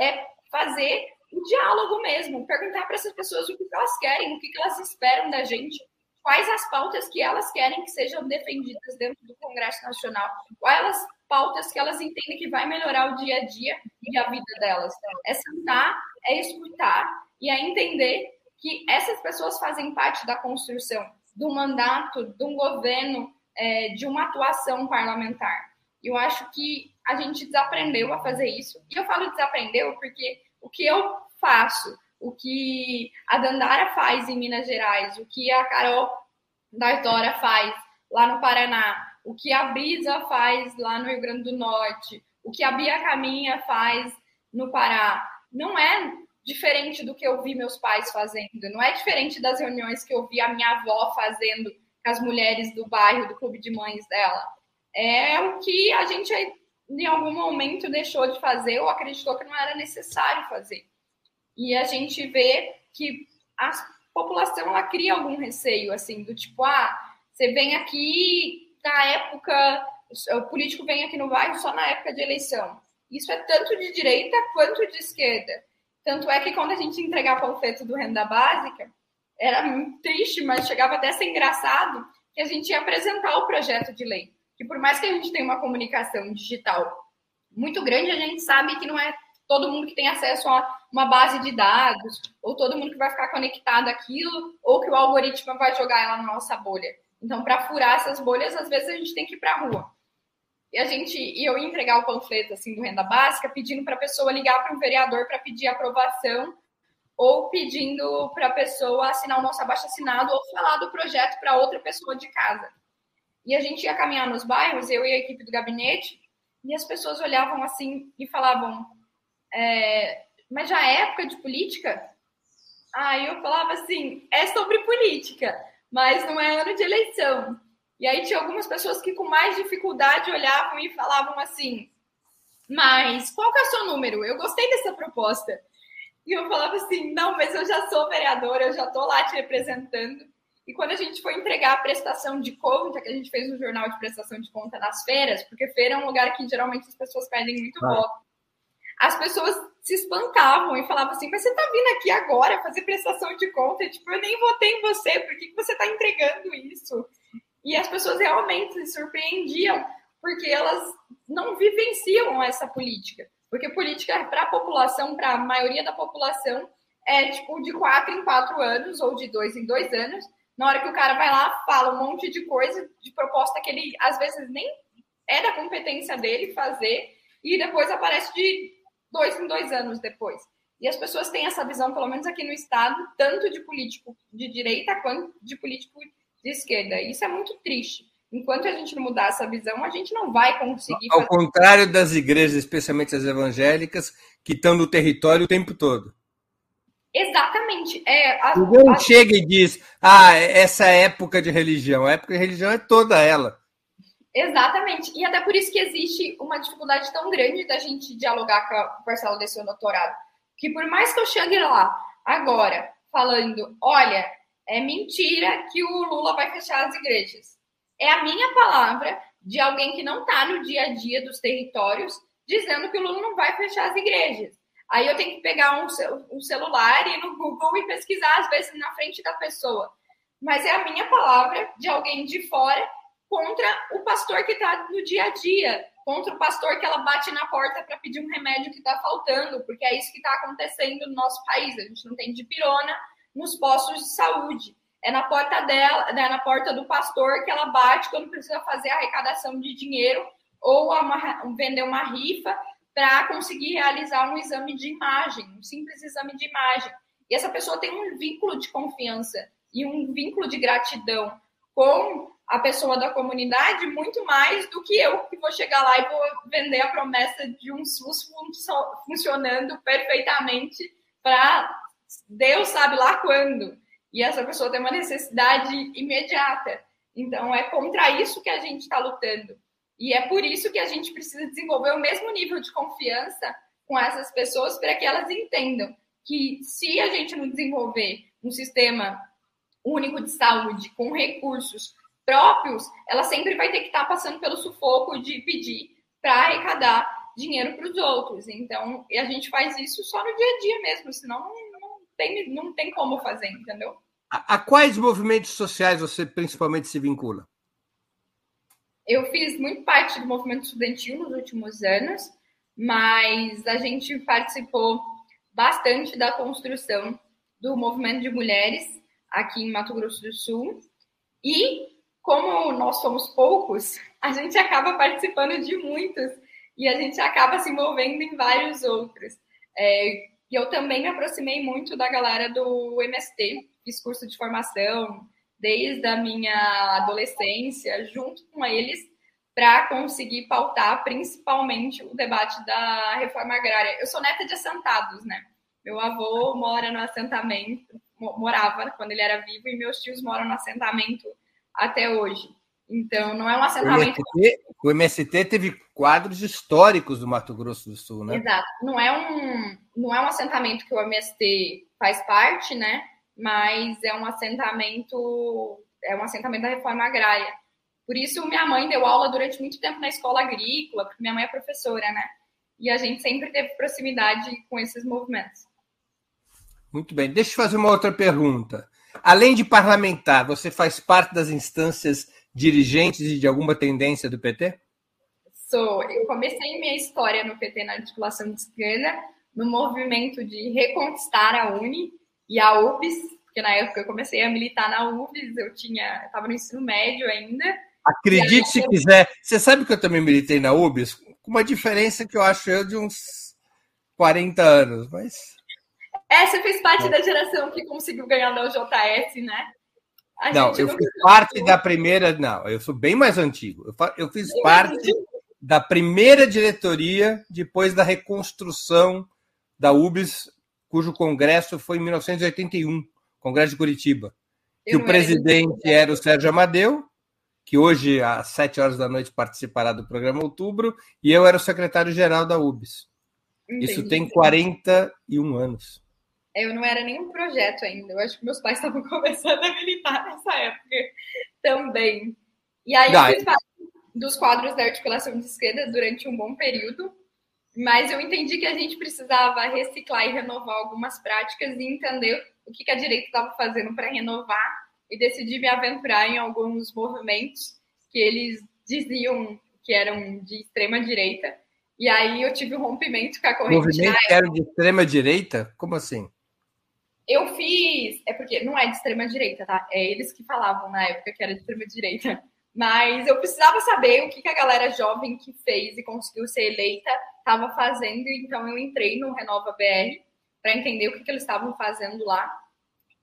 Speaker 3: É fazer o diálogo mesmo, perguntar para essas pessoas o que elas querem, o que elas esperam da gente, quais as pautas que elas querem que sejam defendidas dentro do Congresso Nacional, quais as pautas que elas entendem que vai melhorar o dia a dia e a vida delas. É sentar, é escutar e é entender que essas pessoas fazem parte da construção do mandato, de um governo, é, de uma atuação parlamentar. Eu acho que a gente desaprendeu a fazer isso. E eu falo desaprendeu porque o que eu faço, o que a Dandara faz em Minas Gerais, o que a Carol D'Artora faz lá no Paraná, o que a Brisa faz lá no Rio Grande do Norte, o que a Bia Caminha faz no Pará, não é diferente do que eu vi meus pais fazendo, não é diferente das reuniões que eu vi a minha avó fazendo com as mulheres do bairro, do clube de mães dela. É o que a gente em algum momento deixou de fazer ou acreditou que não era necessário fazer. E a gente vê que a população ela cria algum receio, assim, do tipo, ah, você vem aqui na época, o político vem aqui no bairro só na época de eleição. Isso é tanto de direita quanto de esquerda. Tanto é que quando a gente entregava o panfleto do renda básica, era triste, mas chegava até a ser engraçado que a gente ia apresentar o projeto de lei que por mais que a gente tenha uma comunicação digital muito grande, a gente sabe que não é todo mundo que tem acesso a uma base de dados, ou todo mundo que vai ficar conectado àquilo, ou que o algoritmo vai jogar ela na nossa bolha. Então, para furar essas bolhas, às vezes a gente tem que ir para a rua. E a gente e eu ia entregar o panfleto assim do renda básica, pedindo para a pessoa ligar para um vereador para pedir aprovação ou pedindo para a pessoa assinar o nosso abaixo assinado ou falar do projeto para outra pessoa de casa. E a gente ia caminhar nos bairros, eu e a equipe do gabinete, e as pessoas olhavam assim e falavam: é, Mas já é época de política? Aí eu falava assim: é sobre política, mas não é ano de eleição. E aí tinha algumas pessoas que com mais dificuldade olhavam e falavam assim: Mas qual que é o seu número? Eu gostei dessa proposta. E eu falava assim: não, mas eu já sou vereadora, eu já estou lá te representando. E quando a gente foi entregar a prestação de conta, que a gente fez um jornal de prestação de conta nas feiras, porque feira é um lugar que geralmente as pessoas pedem muito ah. voto, as pessoas se espantavam e falavam assim: Mas você está vindo aqui agora fazer prestação de conta? Tipo, eu nem votei em você, por que, que você está entregando isso? E as pessoas realmente se surpreendiam, porque elas não vivenciam essa política. Porque política para a população, para a maioria da população, é tipo de quatro em quatro anos ou de dois em dois anos. Na hora que o cara vai lá, fala um monte de coisa, de proposta que ele às vezes nem é da competência dele fazer, e depois aparece de dois em dois anos depois. E as pessoas têm essa visão, pelo menos aqui no Estado, tanto de político de direita quanto de político de esquerda. Isso é muito triste enquanto a gente não mudar essa visão, a gente não vai conseguir.
Speaker 2: Ao fazer... contrário das igrejas, especialmente as evangélicas, que estão no território o tempo todo.
Speaker 3: Exatamente. É,
Speaker 2: a, Ninguém a... chega e diz, ah, essa época de religião. A época de religião é toda ela.
Speaker 3: Exatamente. E até por isso que existe uma dificuldade tão grande da gente dialogar com a parcela desse doutorado. Que por mais que eu chegue lá agora falando, olha, é mentira que o Lula vai fechar as igrejas é a minha palavra de alguém que não está no dia a dia dos territórios, dizendo que o Lula não vai fechar as igrejas. Aí eu tenho que pegar um, um celular e ir no Google e pesquisar, às vezes, na frente da pessoa. Mas é a minha palavra de alguém de fora contra o pastor que está no dia a dia, contra o pastor que ela bate na porta para pedir um remédio que está faltando, porque é isso que está acontecendo no nosso país. A gente não tem de pirona nos postos de saúde é na porta dela, né, na porta do pastor que ela bate quando precisa fazer arrecadação de dinheiro ou uma, vender uma rifa para conseguir realizar um exame de imagem, um simples exame de imagem. E essa pessoa tem um vínculo de confiança e um vínculo de gratidão com a pessoa da comunidade muito mais do que eu que vou chegar lá e vou vender a promessa de um SUS funcionando perfeitamente para Deus sabe lá quando e essa pessoa tem uma necessidade imediata. Então, é contra isso que a gente está lutando. E é por isso que a gente precisa desenvolver o mesmo nível de confiança com essas pessoas para que elas entendam que se a gente não desenvolver um sistema único de saúde com recursos próprios, ela sempre vai ter que estar tá passando pelo sufoco de pedir para arrecadar dinheiro para os outros. Então, a gente faz isso só no dia a dia mesmo, senão tem, não tem como fazer, entendeu?
Speaker 2: A, a quais movimentos sociais você principalmente se vincula?
Speaker 3: Eu fiz muito parte do movimento estudantil nos últimos anos, mas a gente participou bastante da construção do movimento de mulheres aqui em Mato Grosso do Sul. E como nós somos poucos, <laughs> a gente acaba participando de muitos e a gente acaba se envolvendo em vários outros. É, e eu também me aproximei muito da galera do MST, fiz curso de formação desde a minha adolescência, junto com eles, para conseguir pautar principalmente o debate da reforma agrária. Eu sou neta de assentados, né? Meu avô mora no assentamento, morava quando ele era vivo, e meus tios moram no assentamento até hoje. Então, não é um assentamento.
Speaker 2: O MST, o MST teve quadros históricos do Mato Grosso do Sul, né?
Speaker 3: Exato. Não é um, não é um assentamento que o MST faz parte, né? Mas é um assentamento, é um assentamento da reforma agrária. Por isso, minha mãe deu aula durante muito tempo na escola agrícola, porque minha mãe é professora, né? E a gente sempre teve proximidade com esses movimentos.
Speaker 2: Muito bem. Deixa eu fazer uma outra pergunta. Além de parlamentar, você faz parte das instâncias dirigentes de alguma tendência do PT?
Speaker 3: Sou. Eu comecei minha história no PT na articulação de esquerda, no movimento de reconquistar a Uni e a UBS, porque na época eu comecei a militar na UBS, eu tinha, estava no ensino médio ainda,
Speaker 2: Acredite se quiser. Você sabe que eu também militei na UBS, com uma diferença que eu acho eu de uns 40 anos, mas.
Speaker 3: É, você fez parte é. da geração que conseguiu ganhar da UJS, né?
Speaker 2: A não, eu fiz parte da primeira. Não, eu sou bem mais antigo. Eu, eu fiz bem parte da primeira diretoria depois da reconstrução da UBS, cujo congresso foi em 1981, Congresso de Curitiba. Que o presidente era o Sérgio Amadeu, que hoje, às sete horas da noite, participará do programa Outubro, e eu era o secretário-geral da UBS. Entendi. Isso tem 41 anos.
Speaker 3: Eu não era nenhum projeto ainda. Eu acho que meus pais estavam <laughs> começando a militar nessa época também. E aí eu fiz parte dos quadros da articulação de esquerda durante um bom período, mas eu entendi que a gente precisava reciclar e renovar algumas práticas e entender o que, a direita estava fazendo para renovar e decidi me aventurar em alguns movimentos que eles diziam que eram de extrema direita. E aí eu tive um rompimento com a corrente.
Speaker 2: Movimentos que eram de extrema direita? Como assim?
Speaker 3: Eu fiz. É porque não é de extrema direita, tá? É eles que falavam na época que era de extrema direita. Mas eu precisava saber o que, a galera jovem que fez e conseguiu ser eleita estava fazendo, então eu entrei no Renova BR para entender o que, que eles estavam fazendo lá.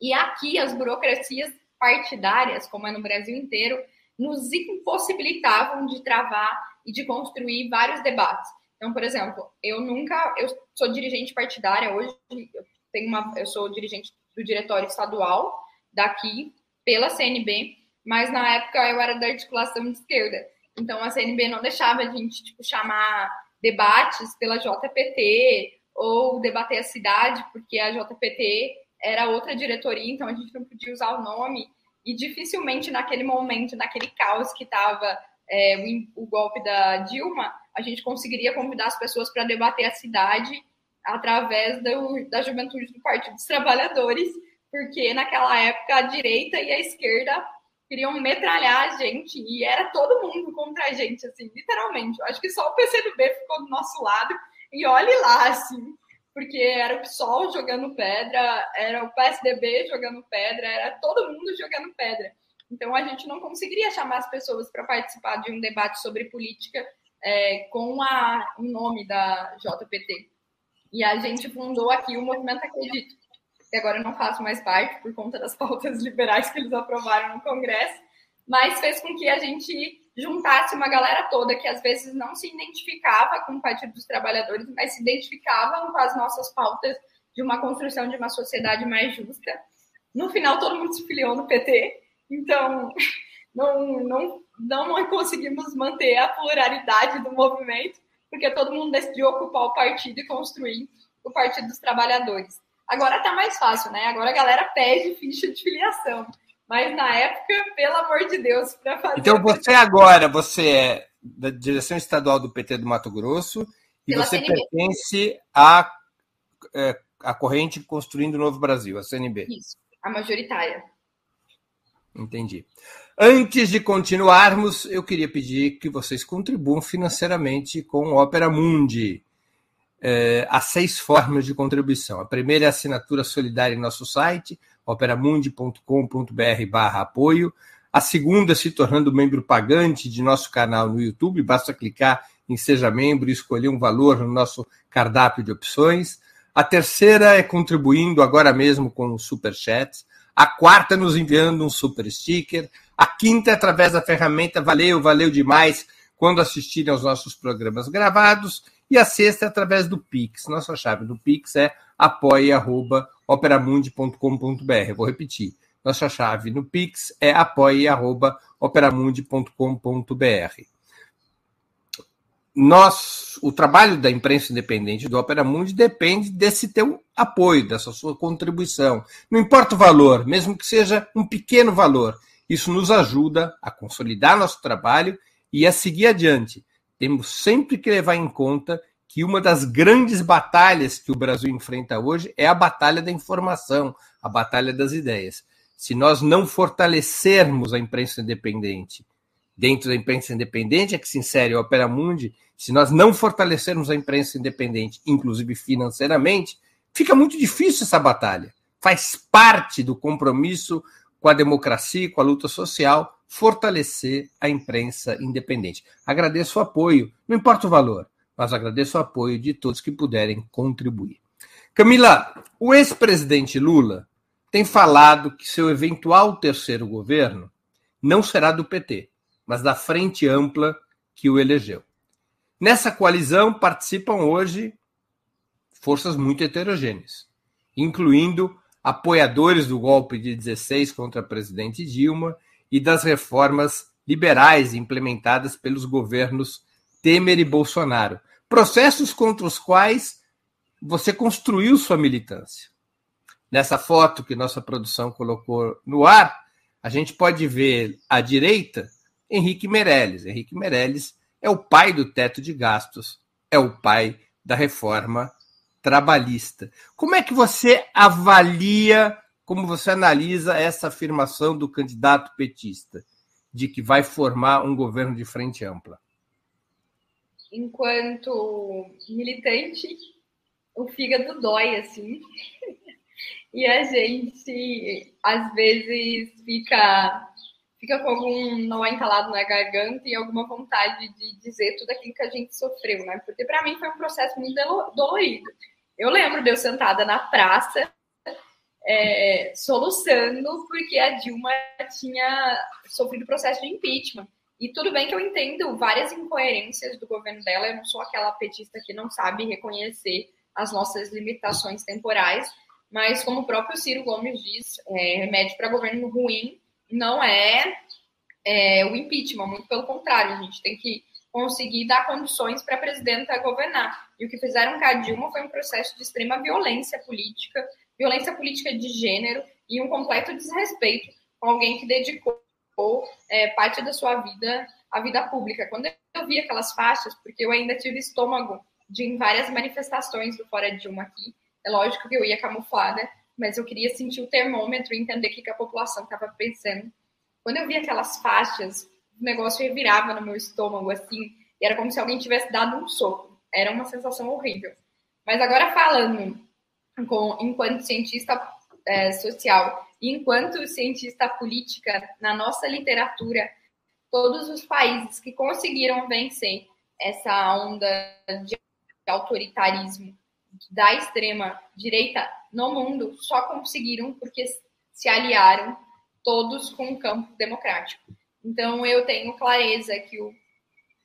Speaker 3: E aqui as burocracias partidárias, como é no Brasil inteiro, nos impossibilitavam de travar e de construir vários debates. Então, por exemplo, eu nunca, eu sou dirigente partidária hoje, eu tenho uma, eu sou dirigente do diretório estadual daqui pela CNB, mas na época eu era da articulação de esquerda. Então a CNB não deixava a gente tipo chamar debates pela JPT ou debater a cidade, porque a JPT era outra diretoria, então a gente não podia usar o nome. E dificilmente naquele momento, naquele caos que estava é, o, golpe da Dilma, a gente conseguiria convidar as pessoas para debater a cidade através do, da juventude do Partido dos Trabalhadores, porque naquela época a direita e a esquerda queriam metralhar a gente e era todo mundo contra a gente, assim, literalmente. Eu acho que só o PCdoB ficou do nosso lado e olhe lá, assim porque era o PSOL jogando pedra, era o PSDB jogando pedra, era todo mundo jogando pedra. Então a gente não conseguiria chamar as pessoas para participar de um debate sobre política é, com a, o nome da JPT. E a gente fundou aqui o Movimento Acredito, que agora eu não faço mais parte por conta das <laughs> pautas liberais que eles aprovaram no Congresso, mas fez com que a gente juntasse uma galera toda que às vezes não se identificava com o Partido dos Trabalhadores, mas se identificavam com as nossas pautas de uma construção de uma sociedade mais justa. No final, todo mundo se filiou no PT, então <laughs> não, não, não conseguimos manter a pluralidade do movimento, porque todo mundo decidiu ocupar o partido e construir o Partido dos Trabalhadores. Agora está mais fácil, né? Agora a galera pede ficha de filiação. Mas na época, pelo amor de Deus, para fazer.
Speaker 2: Então você agora, você é da direção estadual do PT do Mato Grosso e Pela você CNB. pertence à, é, à corrente Construindo o Novo Brasil, a CNB.
Speaker 3: Isso, a majoritária.
Speaker 2: Entendi. Antes de continuarmos, eu queria pedir que vocês contribuam financeiramente com o Opera Mundi. É, há seis formas de contribuição. A primeira é a assinatura solidária em nosso site, operamundi.com.br barra apoio. A segunda, se tornando membro pagante de nosso canal no YouTube, basta clicar em Seja Membro e escolher um valor no nosso cardápio de opções. A terceira é contribuindo agora mesmo com o Super Chat. A quarta, nos enviando um super sticker. A quinta, através da ferramenta Valeu, valeu demais, quando assistirem aos nossos programas gravados. E a sexta, através do Pix. Nossa chave do Pix é apoia.operamundi.com.br. Vou repetir. Nossa chave no Pix é apoia.operamundi.com.br. Nós, o trabalho da imprensa independente do Opera Mundi depende desse teu apoio, dessa sua contribuição. Não importa o valor, mesmo que seja um pequeno valor, isso nos ajuda a consolidar nosso trabalho e a seguir adiante. Temos sempre que levar em conta que uma das grandes batalhas que o Brasil enfrenta hoje é a batalha da informação, a batalha das ideias. Se nós não fortalecermos a imprensa independente, dentro da imprensa independente é que se insere o Opera Mundi, se nós não fortalecermos a imprensa independente, inclusive financeiramente, fica muito difícil essa batalha. Faz parte do compromisso com a democracia e com a luta social fortalecer a imprensa independente. Agradeço o apoio, não importa o valor, mas agradeço o apoio de todos que puderem contribuir. Camila, o ex-presidente Lula tem falado que seu eventual terceiro governo não será do PT, mas da Frente Ampla que o elegeu. Nessa coalizão participam hoje forças muito heterogêneas, incluindo apoiadores do golpe de 16 contra a presidente Dilma e das reformas liberais implementadas pelos governos Temer e Bolsonaro. Processos contra os quais você construiu sua militância. Nessa foto que nossa produção colocou no ar, a gente pode ver à direita Henrique Meirelles. Henrique Meirelles é o pai do teto de gastos, é o pai da reforma trabalhista. Como é que você avalia, como você analisa essa afirmação do candidato petista de que vai formar um governo de frente ampla?
Speaker 3: Enquanto militante, o fígado dói assim. <laughs> e a gente às vezes fica fica com algum nó entalado na garganta e alguma vontade de dizer tudo aquilo que a gente sofreu, né? Porque para mim foi um processo muito dolorido. Eu lembro de eu sentada na praça, é, soluçando, porque a Dilma tinha sofrido processo de impeachment. E tudo bem que eu entendo várias incoerências do governo dela, eu não sou aquela petista que não sabe reconhecer as nossas limitações temporais, mas como o próprio Ciro Gomes diz, é, remédio para governo ruim não é, é, o impeachment, muito pelo contrário, a gente tem que conseguir dar condições para a presidenta governar. E o que fizeram com a Dilma foi um processo de extrema violência política, violência política de gênero e um completo desrespeito com alguém que dedicou é, parte da sua vida à vida pública. Quando eu vi aquelas faixas, porque eu ainda tive estômago de em várias manifestações do Fora Dilma aqui, é lógico que eu ia camuflada, mas eu queria sentir o termômetro e entender o que, que a população estava pensando. Quando eu vi aquelas faixas, o negócio revirava no meu estômago, assim, e era como se alguém tivesse dado um soco. Era uma sensação horrível. Mas agora falando com, enquanto cientista é, social e enquanto cientista política, na nossa literatura, todos os países que conseguiram vencer essa onda de autoritarismo da extrema direita no mundo só conseguiram porque se aliaram todos com o campo democrático. Então eu tenho clareza que o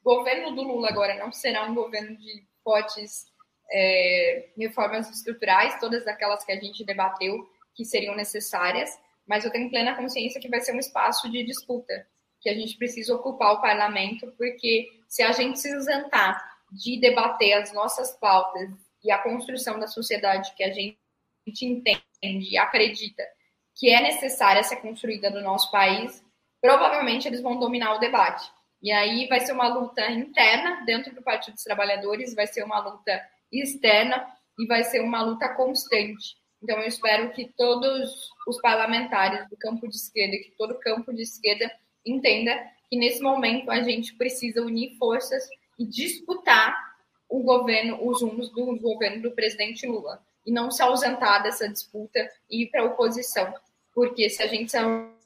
Speaker 3: governo do Lula agora não será um governo de fortes é, reformas estruturais, todas aquelas que a gente debateu que seriam necessárias, mas eu tenho plena consciência que vai ser um espaço de disputa, que a gente precisa ocupar o parlamento, porque se a gente se isentar de debater as nossas pautas e a construção da sociedade que a gente entende e acredita que é necessária ser construída no nosso país, provavelmente eles vão dominar o debate. E aí vai ser uma luta interna dentro do Partido dos Trabalhadores, vai ser uma luta externa e vai ser uma luta constante. Então eu espero que todos os parlamentares do campo de esquerda, que todo campo de esquerda entenda que nesse momento a gente precisa unir forças e disputar o governo, os rumos do governo do presidente Lula e não se ausentar dessa disputa e ir para a oposição, porque se a gente se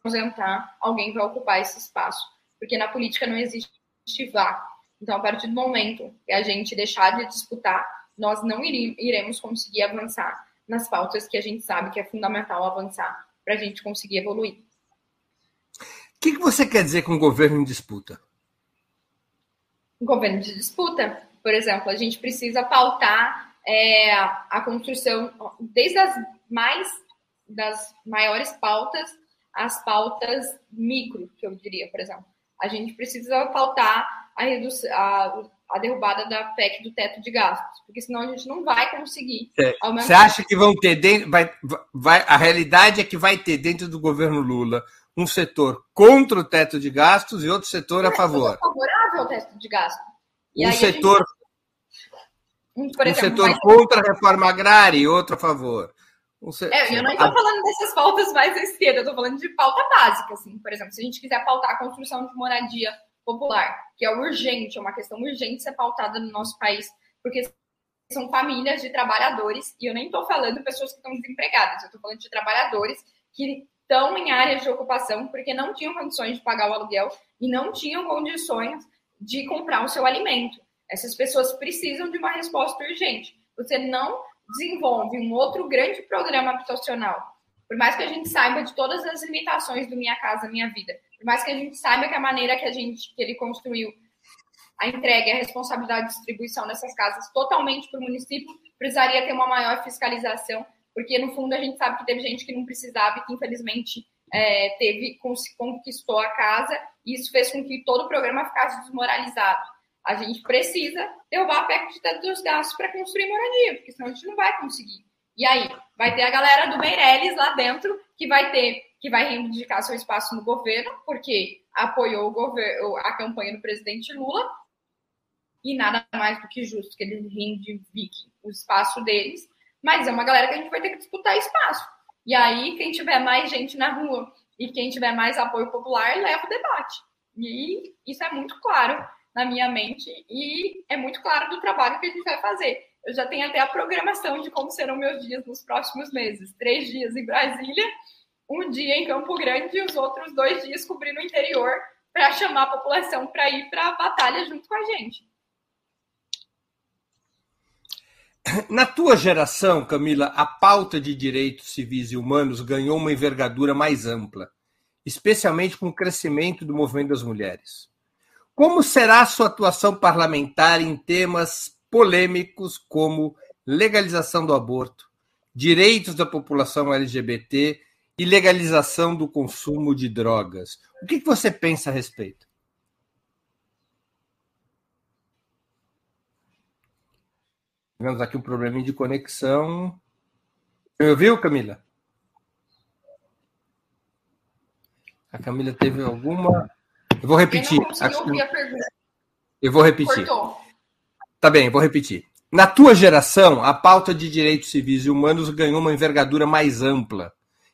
Speaker 3: ausentar, alguém vai ocupar esse espaço, porque na política não existe vácuo. Então, a partir do momento que a gente deixar de disputar, nós não iremos conseguir avançar nas pautas que a gente sabe que é fundamental avançar para a gente conseguir evoluir.
Speaker 2: O que, que você quer dizer com governo em disputa?
Speaker 3: Governo de disputa por exemplo, a gente precisa pautar é, a construção desde as mais das maiores pautas às pautas micro, que eu diria, por exemplo. A gente precisa pautar a, redução, a, a derrubada da PEC do teto de gastos, porque senão a gente não vai conseguir.
Speaker 2: Você acha que vão ter dentro, vai, vai, a realidade é que vai ter dentro do governo Lula um setor contra o teto de gastos e outro setor a favor.
Speaker 3: favorável ao teto de gastos.
Speaker 2: E um setor um, por exemplo, setor mais... contra a reforma agrária e outro a favor.
Speaker 3: Um se... é, eu não estou falando dessas pautas mais à esquerda, eu estou falando de pauta básica, assim, por exemplo, se a gente quiser pautar a construção de moradia popular, que é urgente, é uma questão urgente ser pautada no nosso país, porque são famílias de trabalhadores, e eu nem estou falando pessoas que estão desempregadas, eu estou falando de trabalhadores que estão em áreas de ocupação porque não tinham condições de pagar o aluguel e não tinham condições de comprar o seu alimento. Essas pessoas precisam de uma resposta urgente. Você não desenvolve um outro grande programa habitacional. Por mais que a gente saiba de todas as limitações do Minha Casa Minha Vida, por mais que a gente saiba que a maneira que a gente que ele construiu a entrega e a responsabilidade de distribuição dessas casas totalmente para o município, precisaria ter uma maior fiscalização, porque no fundo a gente sabe que teve gente que não precisava e que infelizmente é, teve conquistou a casa e isso fez com que todo o programa ficasse desmoralizado. A gente precisa derrubar a PEC dos gastos para construir moradia, porque senão a gente não vai conseguir. E aí, vai ter a galera do Meirelles lá dentro que vai ter que vai reivindicar seu espaço no governo, porque apoiou governo, a campanha do presidente Lula, e nada mais do que justo que eles reivindiquem o espaço deles, mas é uma galera que a gente vai ter que disputar espaço. E aí, quem tiver mais gente na rua e quem tiver mais apoio popular, leva o debate. E isso é muito claro na minha mente e é muito claro do trabalho que a gente vai fazer. Eu já tenho até a programação de como serão meus dias nos próximos meses. Três dias em Brasília, um dia em Campo Grande e os outros dois dias cobrindo o interior para chamar a população para ir para a batalha junto com a gente.
Speaker 2: Na tua geração, Camila, a pauta de direitos civis e humanos ganhou uma envergadura mais ampla, especialmente com o crescimento do movimento das mulheres. Como será a sua atuação parlamentar em temas polêmicos como legalização do aborto, direitos da população LGBT e legalização do consumo de drogas? O que você pensa a respeito? Tivemos aqui um probleminha de conexão. Você me ouviu, Camila? A Camila teve alguma. Eu vou repetir.
Speaker 3: Eu não ouvir a pergunta.
Speaker 2: Eu vou repetir. Cortou. Tá bem, vou repetir. Na tua geração, a pauta de direitos civis e humanos ganhou uma envergadura mais ampla,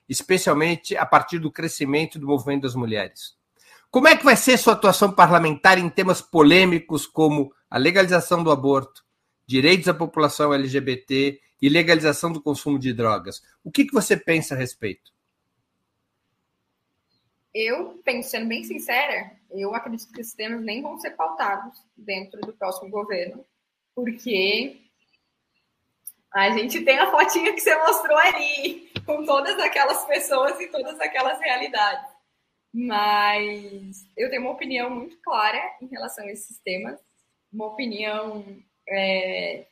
Speaker 2: especialmente a partir do crescimento do movimento das mulheres. Como é que vai ser sua atuação parlamentar em temas polêmicos como a legalização do aborto, direitos da população LGBT e legalização do consumo de drogas. O que, que você pensa a respeito?
Speaker 3: Eu, sendo bem sincera, eu acredito que esses temas nem vão ser pautados dentro do próximo governo, porque a gente tem a fotinha que você mostrou ali, com todas aquelas pessoas e todas aquelas realidades. Mas eu tenho uma opinião muito clara em relação a esses temas, uma opinião é,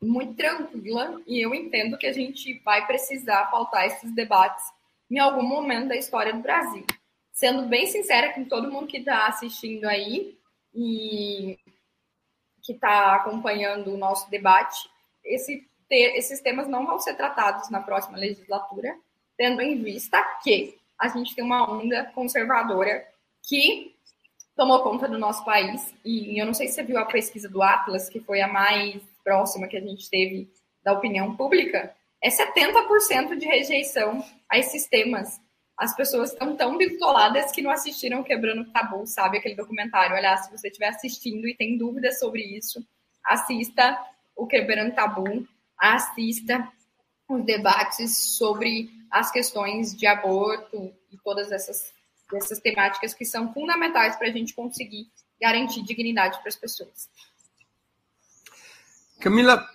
Speaker 3: muito tranquila e eu entendo que a gente vai precisar pautar esses debates em algum momento da história do Brasil. Sendo bem sincera com todo mundo que está assistindo aí e que está acompanhando o nosso debate, esse esses temas não vão ser tratados na próxima legislatura, tendo em vista que a gente tem uma onda conservadora que tomou conta do nosso país. E eu não sei se você viu a pesquisa do Atlas, que foi a mais próxima que a gente teve da opinião pública. É 70% de rejeição a esses temas. As pessoas estão tão bitoladas que não assistiram Quebrando Tabu, sabe? Aquele documentário. Olha, se você estiver assistindo e tem dúvidas sobre isso, assista o Quebrando Tabu, assista os debates sobre as questões de aborto e todas essas dessas temáticas que são fundamentais para a gente conseguir garantir dignidade para as pessoas.
Speaker 2: Camila,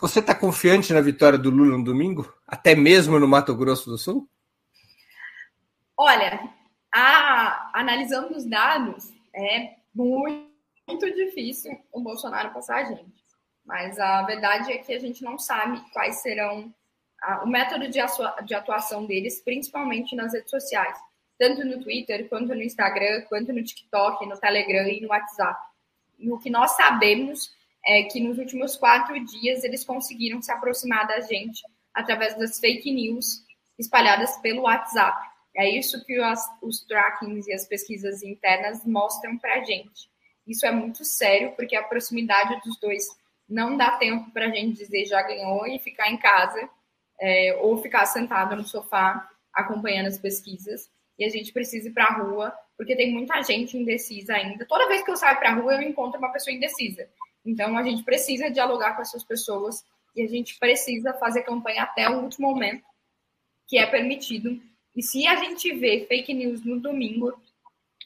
Speaker 2: você está confiante na vitória do Lula no domingo? Até mesmo no Mato Grosso do Sul?
Speaker 3: Olha, a, analisando os dados, é muito, muito difícil o Bolsonaro passar a gente. Mas a verdade é que a gente não sabe quais serão a, o método de, de atuação deles, principalmente nas redes sociais tanto no Twitter, quanto no Instagram, quanto no TikTok, no Telegram e no WhatsApp. E o que nós sabemos é que nos últimos quatro dias eles conseguiram se aproximar da gente através das fake news espalhadas pelo WhatsApp. É isso que os trackings e as pesquisas internas mostram para a gente. Isso é muito sério, porque a proximidade dos dois não dá tempo para a gente dizer já ganhou e ficar em casa, é, ou ficar sentado no sofá acompanhando as pesquisas e a gente precisa ir para a rua, porque tem muita gente indecisa ainda. Toda vez que eu saio para a rua, eu encontro uma pessoa indecisa. Então, a gente precisa dialogar com essas pessoas e a gente precisa fazer campanha até o último momento que é permitido. E se a gente vê fake news no domingo,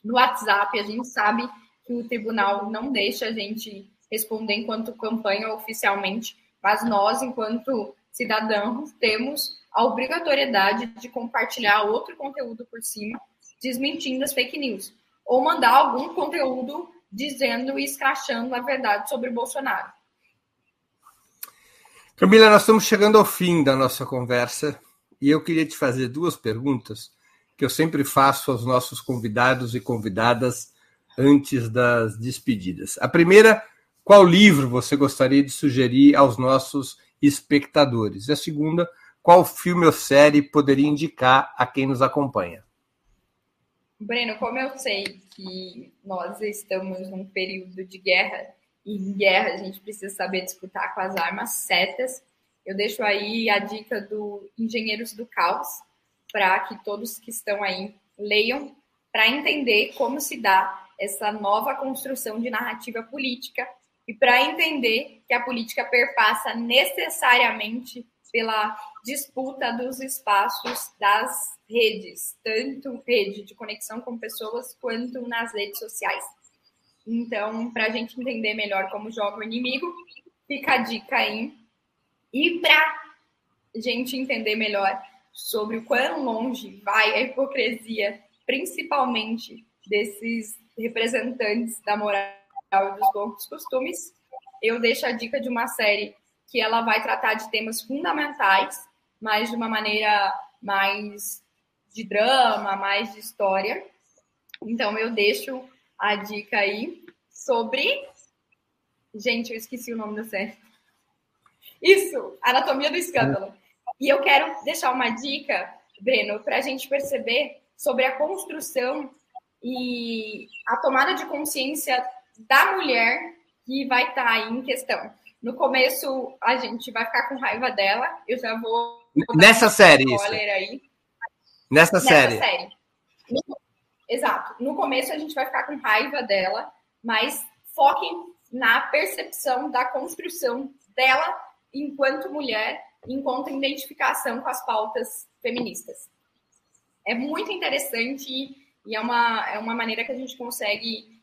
Speaker 3: no WhatsApp, a gente sabe que o tribunal não deixa a gente responder enquanto campanha oficialmente, mas nós, enquanto cidadãos, temos a obrigatoriedade de compartilhar outro conteúdo por cima, desmentindo as fake news, ou mandar algum conteúdo dizendo e escrachando a verdade sobre Bolsonaro.
Speaker 2: Camila, nós estamos chegando ao fim da nossa conversa e eu queria te fazer duas perguntas que eu sempre faço aos nossos convidados e convidadas antes das despedidas. A primeira, qual livro você gostaria de sugerir aos nossos espectadores? E a segunda, qual filme ou série poderia indicar a quem nos acompanha?
Speaker 3: Breno, como eu sei que nós estamos num período de guerra, e em guerra a gente precisa saber disputar com as armas certas, eu deixo aí a dica do Engenheiros do Caos, para que todos que estão aí leiam, para entender como se dá essa nova construção de narrativa política e para entender que a política perpassa necessariamente pela disputa dos espaços das redes, tanto rede de conexão com pessoas quanto nas redes sociais. Então, para a gente entender melhor como joga o inimigo, fica a dica aí. E para a gente entender melhor sobre o quão longe vai a hipocrisia, principalmente desses representantes da moral dos bons costumes, eu deixo a dica de uma série que ela vai tratar de temas fundamentais, mas de uma maneira mais de drama, mais de história. Então eu deixo a dica aí sobre. Gente, eu esqueci o nome da série. Isso, Anatomia do Escândalo. E eu quero deixar uma dica, Breno, para a gente perceber sobre a construção e a tomada de consciência da mulher que vai estar tá aí em questão. No começo, a gente vai ficar com raiva dela. Eu já vou.
Speaker 2: Nessa série, isso. Aí. Nessa, Nessa série. série.
Speaker 3: exato. No começo, a gente vai ficar com raiva dela, mas foquem na percepção da construção dela enquanto mulher, enquanto identificação com as pautas feministas. É muito interessante e é uma, é uma maneira que a gente consegue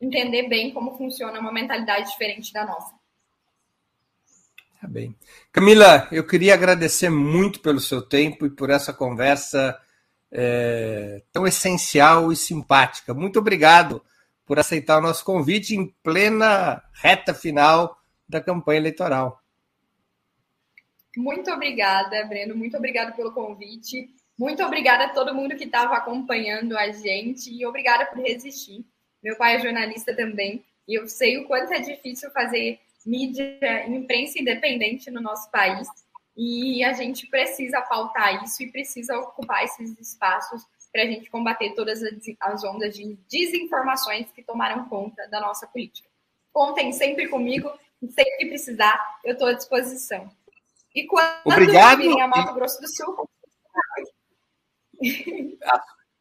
Speaker 3: entender bem como funciona uma mentalidade diferente da nossa.
Speaker 2: Tá bem. Camila, eu queria agradecer muito pelo seu tempo e por essa conversa é, tão essencial e simpática. Muito obrigado por aceitar o nosso convite em plena reta final da campanha eleitoral.
Speaker 3: Muito obrigada, Breno. Muito obrigada pelo convite. Muito obrigada a todo mundo que estava acompanhando a gente e obrigada por resistir. Meu pai é jornalista também e eu sei o quanto é difícil fazer mídia, imprensa independente no nosso país. E a gente precisa pautar isso e precisa ocupar esses espaços para a gente combater todas as ondas de desinformações que tomaram conta da nossa política. Contem sempre comigo, sempre que precisar, eu estou à disposição.
Speaker 2: E quando Obrigado.
Speaker 3: virem a Mato Grosso do Sul.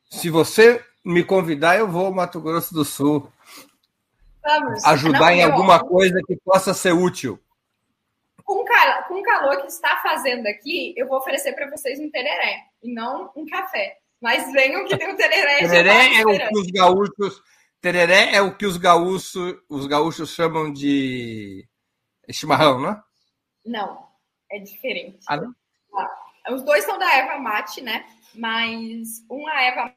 Speaker 2: Se você me convidar, eu vou ao Mato Grosso do Sul. Vamos. Ajudar Não, em alguma coisa que possa ser útil.
Speaker 3: Com, com o calor que está fazendo aqui, eu vou oferecer para vocês um tereré e não um café. Mas venham que tem um tereré.
Speaker 2: tereré é o que os gaúchos. Tereré é o que os gaúchos, os gaúchos chamam de chimarrão, não é?
Speaker 3: Não, é diferente. Ah, não? Ah, os dois são da erva mate, né? Mas uma erva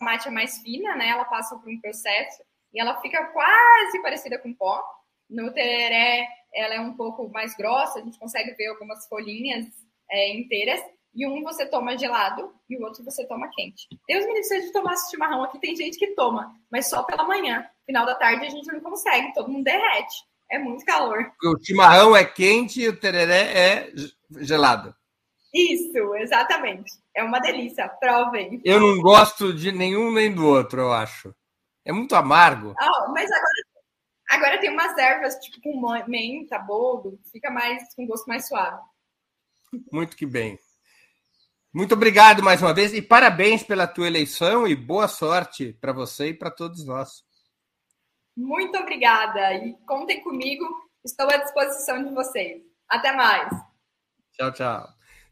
Speaker 3: mate é mais fina, né? Ela passa por um processo e ela fica quase parecida com pó. No tereré, ela é um pouco mais grossa, a gente consegue ver algumas folhinhas é, inteiras. E um você toma gelado e o outro você toma quente. Deus me livre se a gente tomasse chimarrão aqui, tem gente que toma, mas só pela manhã. Final da tarde a gente não consegue, todo mundo derrete. É muito calor.
Speaker 2: O chimarrão é quente e o tereré é gelado.
Speaker 3: Isso, exatamente. É uma delícia, provem.
Speaker 2: Eu não gosto de nenhum nem do outro, eu acho. É muito amargo.
Speaker 3: Ah, mas agora, agora tem umas ervas, tipo com menta, boldo, fica mais com gosto mais suave.
Speaker 2: Muito que bem. Muito obrigado mais uma vez e parabéns pela tua eleição e boa sorte para você e para todos nós.
Speaker 3: Muito obrigada e contem comigo, estou à disposição de vocês. Até mais.
Speaker 2: Tchau, tchau.